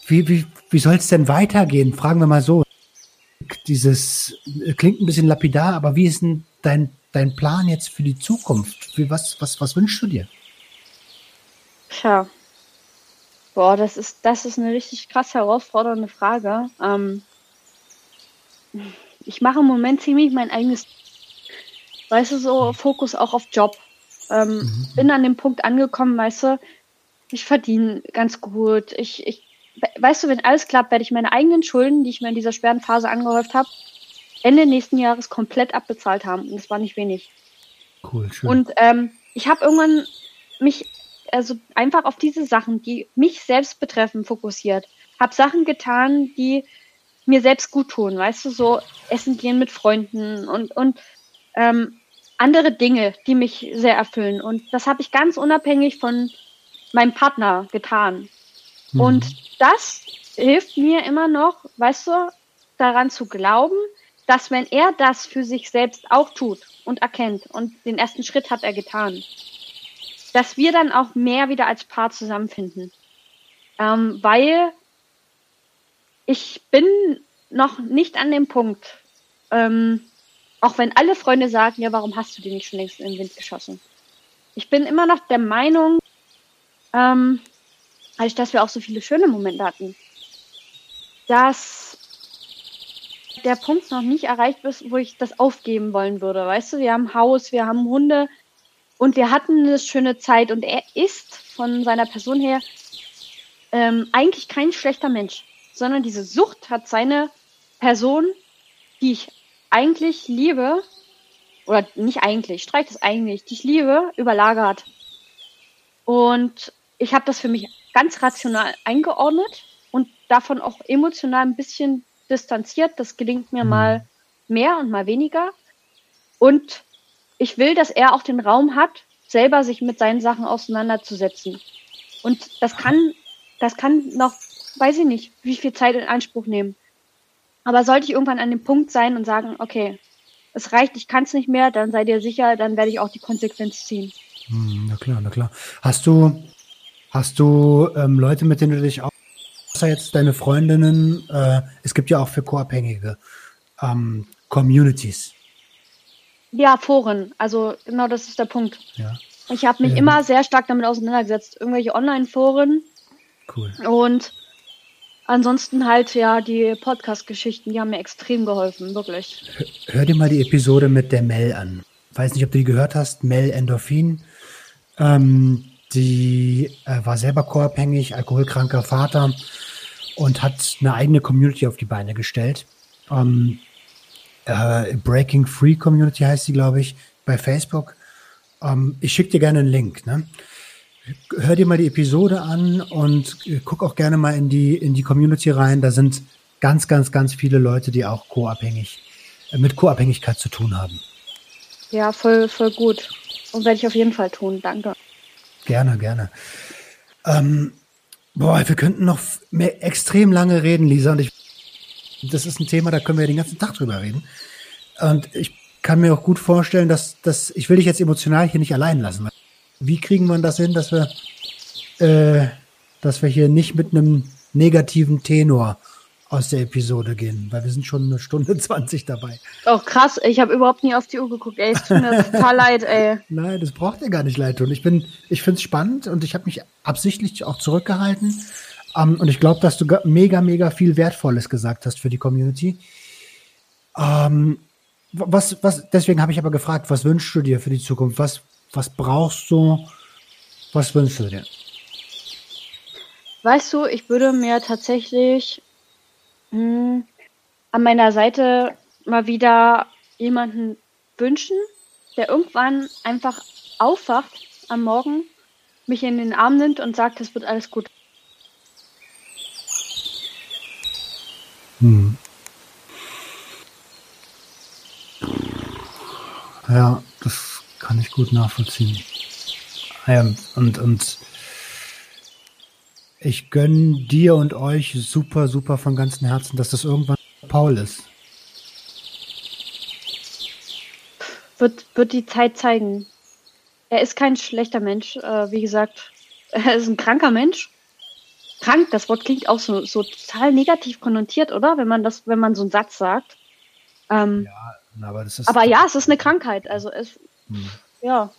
Wie, wie, wie soll es denn weitergehen? Fragen wir mal so. Dieses klingt ein bisschen lapidar, aber wie ist denn dein, dein Plan jetzt für die Zukunft? Wie, was, was, was wünschst du dir? Tja. Boah, das ist, das ist eine richtig krass herausfordernde Frage. Ähm, ich mache im Moment ziemlich mein eigenes, weißt du, so Fokus auch auf Job. Ähm, mhm. Bin an dem Punkt angekommen, weißt du, ich verdiene ganz gut. Ich, ich, weißt du, wenn alles klappt, werde ich meine eigenen Schulden, die ich mir in dieser schweren Phase angehäuft habe, Ende nächsten Jahres komplett abbezahlt haben. Und das war nicht wenig. Cool, schön. Und ähm, ich habe irgendwann mich also einfach auf diese Sachen, die mich selbst betreffen, fokussiert. Hab Sachen getan, die mir selbst gut tun, weißt du, so essen gehen mit Freunden und, und ähm, andere Dinge, die mich sehr erfüllen. Und das habe ich ganz unabhängig von meinem Partner getan. Mhm. Und das hilft mir immer noch, weißt du, daran zu glauben, dass wenn er das für sich selbst auch tut und erkennt und den ersten Schritt hat er getan, dass wir dann auch mehr wieder als Paar zusammenfinden. Ähm, weil ich bin noch nicht an dem Punkt, ähm, auch wenn alle Freunde sagen, ja, warum hast du die nicht schon längst in den Wind geschossen? Ich bin immer noch der Meinung, ähm, also dass wir auch so viele schöne Momente hatten, dass der Punkt noch nicht erreicht ist, wo ich das aufgeben wollen würde. Weißt du, wir haben Haus, wir haben Hunde, und wir hatten eine schöne Zeit und er ist von seiner Person her ähm, eigentlich kein schlechter Mensch, sondern diese Sucht hat seine Person, die ich eigentlich liebe, oder nicht eigentlich, streich das eigentlich, die ich liebe, überlagert. Und ich habe das für mich ganz rational eingeordnet und davon auch emotional ein bisschen distanziert. Das gelingt mir mhm. mal mehr und mal weniger. Und ich will, dass er auch den Raum hat, selber sich mit seinen Sachen auseinanderzusetzen. Und das kann, das kann noch, weiß ich nicht, wie viel Zeit in Anspruch nehmen. Aber sollte ich irgendwann an dem Punkt sein und sagen, okay, es reicht, ich kann es nicht mehr, dann seid ihr sicher, dann werde ich auch die Konsequenz ziehen. Hm, na klar, na klar. Hast du, hast du ähm, Leute, mit denen du dich auch, außer jetzt deine Freundinnen, äh, es gibt ja auch für Co-Abhängige ähm, Communities. Ja, Foren. Also genau das ist der Punkt. Ja. Ich habe mich ähm. immer sehr stark damit auseinandergesetzt. Irgendwelche Online-Foren. Cool. Und ansonsten halt ja die Podcast-Geschichten, die haben mir extrem geholfen, wirklich. Hör, hör, dir mal die Episode mit der Mel an. Weiß nicht, ob du die gehört hast. Mel Endorphin. Ähm, die äh, war selber co-abhängig, alkoholkranker Vater und hat eine eigene Community auf die Beine gestellt. Ähm, äh, Breaking Free Community heißt sie, glaube ich, bei Facebook. Ähm, ich schicke dir gerne einen Link. Ne? Hör dir mal die Episode an und guck auch gerne mal in die, in die Community rein. Da sind ganz, ganz, ganz viele Leute, die auch co-abhängig, äh, mit Co-Abhängigkeit zu tun haben. Ja, voll, voll gut. Und werde ich auf jeden Fall tun. Danke. Gerne, gerne. Ähm, boah, wir könnten noch mehr, extrem lange reden, Lisa. Und ich das ist ein Thema, da können wir den ganzen Tag drüber reden. Und ich kann mir auch gut vorstellen, dass, dass ich will dich jetzt emotional hier nicht allein lassen. Wie kriegen wir das hin, dass wir, äh, dass wir hier nicht mit einem negativen Tenor aus der Episode gehen, weil wir sind schon eine Stunde 20 dabei. Oh krass, ich habe überhaupt nie auf die Uhr geguckt, ey, es tut mir total leid, ey. Nein, das braucht dir gar nicht leid tun. Ich bin, ich finde es spannend und ich habe mich absichtlich auch zurückgehalten, um, ähm, und ich glaube, dass du mega, mega viel Wertvolles gesagt hast für die Community. Um, ähm, was, was, deswegen habe ich aber gefragt, was wünschst du dir für die Zukunft? Was, was brauchst du? Was wünschst du dir? Weißt du, ich würde mir tatsächlich hm, an meiner Seite mal wieder jemanden wünschen, der irgendwann einfach aufwacht am Morgen, mich in den Arm nimmt und sagt, es wird alles gut. Hm. Ja, das kann ich gut nachvollziehen. Ja, und, und ich gönne dir und euch super, super von ganzem Herzen, dass das irgendwann Paul ist. Wird, wird die Zeit zeigen. Er ist kein schlechter Mensch, äh, wie gesagt. Er ist ein kranker Mensch. Krank, das Wort klingt auch so, so total negativ konnotiert, oder? Wenn man das, wenn man so einen Satz sagt. Ähm, ja, aber das ist. Aber ja, es ist eine Krankheit. Also es, hm. ja.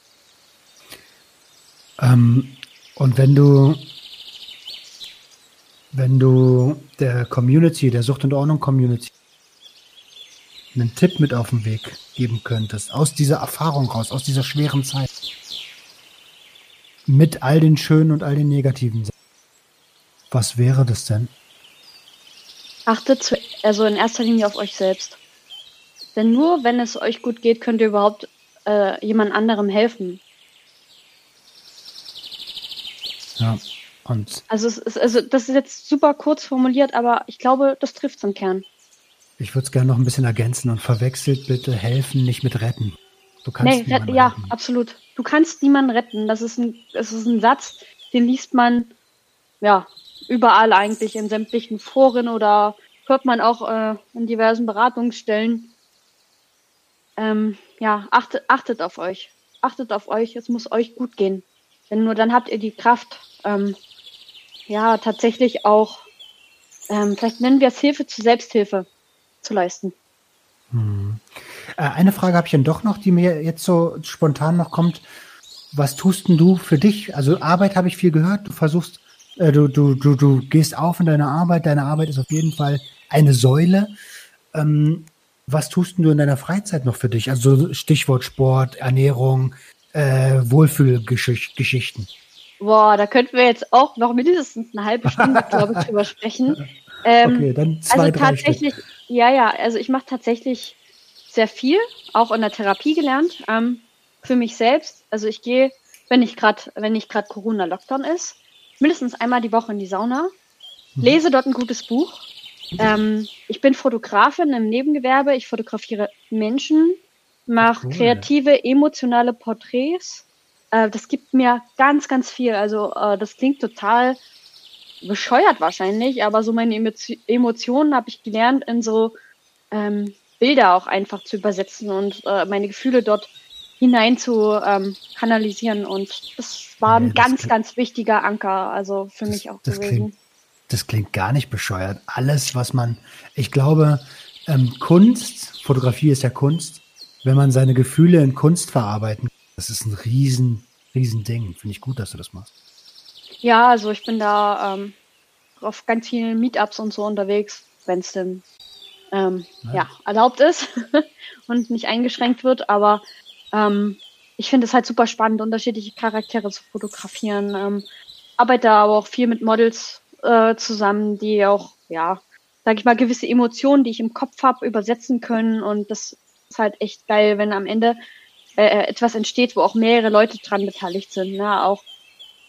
Ähm, und wenn du wenn du der Community, der Sucht und Ordnung Community, einen Tipp mit auf den Weg geben könntest, aus dieser Erfahrung raus, aus dieser schweren Zeit, mit all den schönen und all den negativen Sachen, was wäre das denn? Achtet zu, also in erster Linie auf euch selbst. Denn nur wenn es euch gut geht, könnt ihr überhaupt äh, jemand anderem helfen. Ja. Und also, ist, also das ist jetzt super kurz formuliert, aber ich glaube, das trifft es im Kern. Ich würde es gerne noch ein bisschen ergänzen und verwechselt bitte helfen, nicht mit retten. Du kannst nee, ret ja, retten. absolut. Du kannst niemanden retten. Das ist, ein, das ist ein Satz, den liest man ja überall eigentlich in sämtlichen Foren oder hört man auch äh, in diversen Beratungsstellen. Ähm, ja, achtet, achtet auf euch. Achtet auf euch. Es muss euch gut gehen. Denn nur dann habt ihr die Kraft, ähm, ja, tatsächlich auch, ähm, vielleicht nennen wir es Hilfe zur Selbsthilfe zu leisten. Hm. Äh, eine Frage habe ich dann doch noch, die mir jetzt so spontan noch kommt. Was tust denn du für dich? Also Arbeit habe ich viel gehört. Du versuchst, äh, du, du, du, du gehst auf in deiner Arbeit. Deine Arbeit ist auf jeden Fall eine Säule. Ähm, was tust denn du in deiner Freizeit noch für dich? Also Stichwort Sport, Ernährung, äh, Wohlfühlgeschichten. Boah, da könnten wir jetzt auch noch mindestens eine halbe Stunde, glaube ich, drüber sprechen. Ähm, okay, dann zwei, also tatsächlich, Stück. ja, ja, also ich mache tatsächlich sehr viel, auch in der Therapie gelernt, ähm, für mich selbst. Also ich gehe, wenn ich gerade, wenn nicht gerade Corona-Lockdown ist, mindestens einmal die Woche in die Sauna, mhm. lese dort ein gutes Buch. Ähm, ich bin Fotografin im Nebengewerbe, ich fotografiere Menschen, mache cool. kreative, emotionale Porträts äh, das gibt mir ganz, ganz viel. Also äh, das klingt total bescheuert wahrscheinlich, aber so meine Emotionen habe ich gelernt, in so ähm, Bilder auch einfach zu übersetzen und äh, meine Gefühle dort hinein zu ähm, kanalisieren. Und das war ein ganz, klingt, ganz wichtiger Anker, also für das, mich auch das gewesen. Klingt, das klingt gar nicht bescheuert. Alles, was man, ich glaube, ähm, Kunst, Fotografie ist ja Kunst, wenn man seine Gefühle in Kunst verarbeiten das ist ein riesen, riesen Ding. Finde ich gut, dass du das machst. Ja, also ich bin da ähm, auf ganz vielen Meetups und so unterwegs, wenn es denn ähm, ja. ja. erlaubt ist und nicht eingeschränkt wird. Aber ähm, ich finde es halt super spannend, unterschiedliche Charaktere zu fotografieren. Ähm, arbeite aber auch viel mit Models äh, zusammen, die auch, ja, sag ich mal, gewisse Emotionen, die ich im Kopf habe, übersetzen können. Und das ist halt echt geil, wenn am Ende äh, äh, etwas entsteht, wo auch mehrere Leute dran beteiligt sind, ne? auch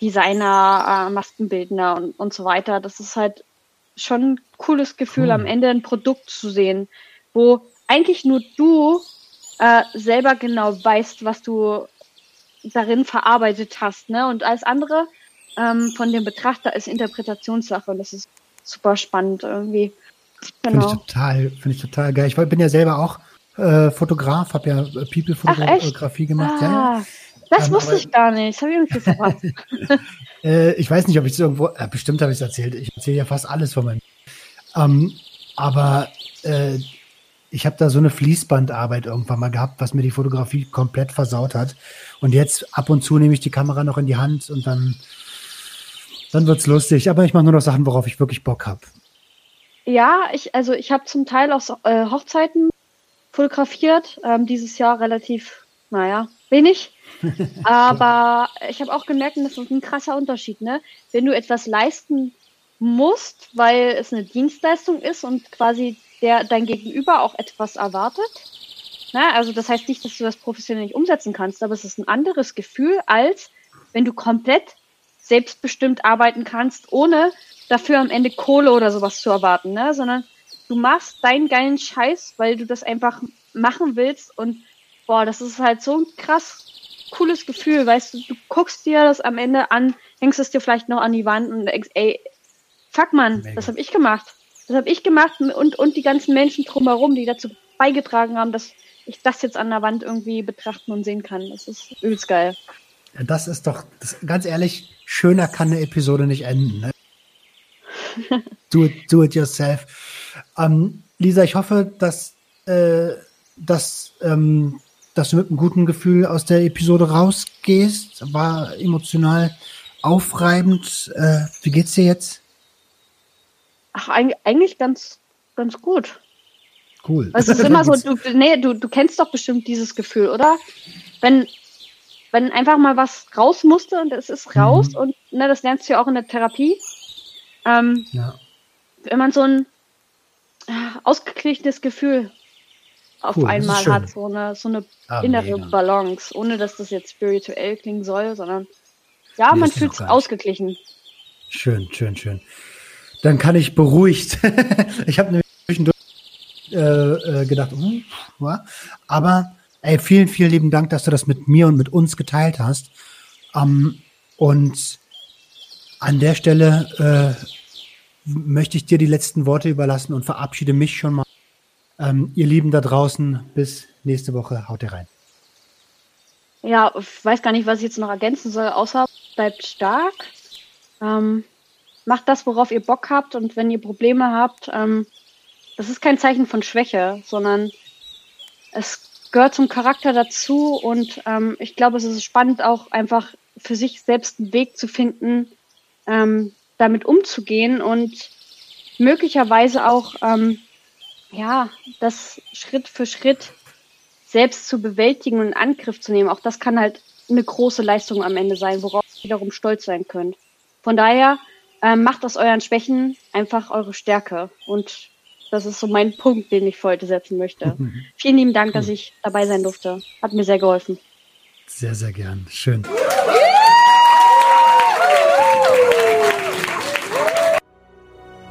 Designer, äh, Maskenbildner und, und so weiter. Das ist halt schon ein cooles Gefühl, cool. am Ende ein Produkt zu sehen, wo eigentlich nur du äh, selber genau weißt, was du darin verarbeitet hast, ne? Und alles andere ähm, von dem Betrachter ist Interpretationssache und das ist super spannend irgendwie. Genau. Finde ich total, finde ich total geil. Ich bin ja selber auch äh, Fotograf, habe ja äh, People-Fotografie gemacht. Ah, ja, Das ähm, wusste aber, ich gar nicht. Habe ich irgendwie verpasst. äh, ich weiß nicht, ob ich es irgendwo, äh, bestimmt habe ich es erzählt. Ich erzähle ja fast alles von meinem. Ähm, aber äh, ich habe da so eine Fließbandarbeit irgendwann mal gehabt, was mir die Fotografie komplett versaut hat. Und jetzt ab und zu nehme ich die Kamera noch in die Hand und dann, dann wird's lustig. Aber ich mache nur noch Sachen, worauf ich wirklich Bock habe. Ja, ich, also ich habe zum Teil auch äh, Hochzeiten fotografiert. Ähm, dieses Jahr relativ, naja, wenig. Aber ich habe auch gemerkt, das ist ein krasser Unterschied, ne? Wenn du etwas leisten musst, weil es eine Dienstleistung ist und quasi der dein Gegenüber auch etwas erwartet. Na, also das heißt nicht, dass du das professionell nicht umsetzen kannst, aber es ist ein anderes Gefühl, als wenn du komplett selbstbestimmt arbeiten kannst, ohne dafür am Ende Kohle oder sowas zu erwarten, ne? Sondern du machst deinen geilen Scheiß, weil du das einfach machen willst und boah, das ist halt so ein krass cooles Gefühl, weißt du, du guckst dir das am Ende an, hängst es dir vielleicht noch an die Wand und denkst, ey, fuck man, Mega. das habe ich gemacht. Das habe ich gemacht und, und die ganzen Menschen drumherum, die dazu beigetragen haben, dass ich das jetzt an der Wand irgendwie betrachten und sehen kann. Das ist übelst geil. Ja, das ist doch, das, ganz ehrlich, schöner kann eine Episode nicht enden. Ne? do, it, do it yourself. Ähm, Lisa, ich hoffe, dass, äh, dass, ähm, dass du mit einem guten Gefühl aus der Episode rausgehst. War emotional aufreibend. Äh, wie geht's dir jetzt? Ach, eigentlich ganz, ganz gut. Cool. Also es ist immer so, du, nee, du, du kennst doch bestimmt dieses Gefühl, oder? Wenn, wenn einfach mal was raus musste und es ist raus mhm. und ne, das lernst du ja auch in der Therapie. Ähm, ja. Wenn man so ein ausgeglichenes Gefühl auf cool, einmal hat, so eine, so eine ah, innere mega. Balance, ohne dass das jetzt spirituell klingen soll, sondern ja, nee, man fühlt sich ausgeglichen. Schön, schön, schön. Dann kann ich beruhigt. ich habe nämlich zwischendurch äh, äh, gedacht, uh, aber ey, vielen, vielen lieben Dank, dass du das mit mir und mit uns geteilt hast. Ähm, und an der Stelle äh, möchte ich dir die letzten Worte überlassen und verabschiede mich schon mal. Ähm, ihr Lieben da draußen, bis nächste Woche. Haut rein. Ja, ich weiß gar nicht, was ich jetzt noch ergänzen soll, außer bleibt stark. Ähm, macht das, worauf ihr Bock habt und wenn ihr Probleme habt, ähm, das ist kein Zeichen von Schwäche, sondern es gehört zum Charakter dazu und ähm, ich glaube, es ist spannend auch einfach für sich selbst einen Weg zu finden, ähm, damit umzugehen und möglicherweise auch ähm, ja das Schritt für Schritt selbst zu bewältigen und in Angriff zu nehmen. Auch das kann halt eine große Leistung am Ende sein, worauf ihr wiederum stolz sein könnt. Von daher ähm, macht aus euren Schwächen einfach eure Stärke und das ist so mein Punkt, den ich für heute setzen möchte. Mhm. Vielen lieben Dank, dass ich dabei sein durfte. Hat mir sehr geholfen. Sehr, sehr gern. Schön.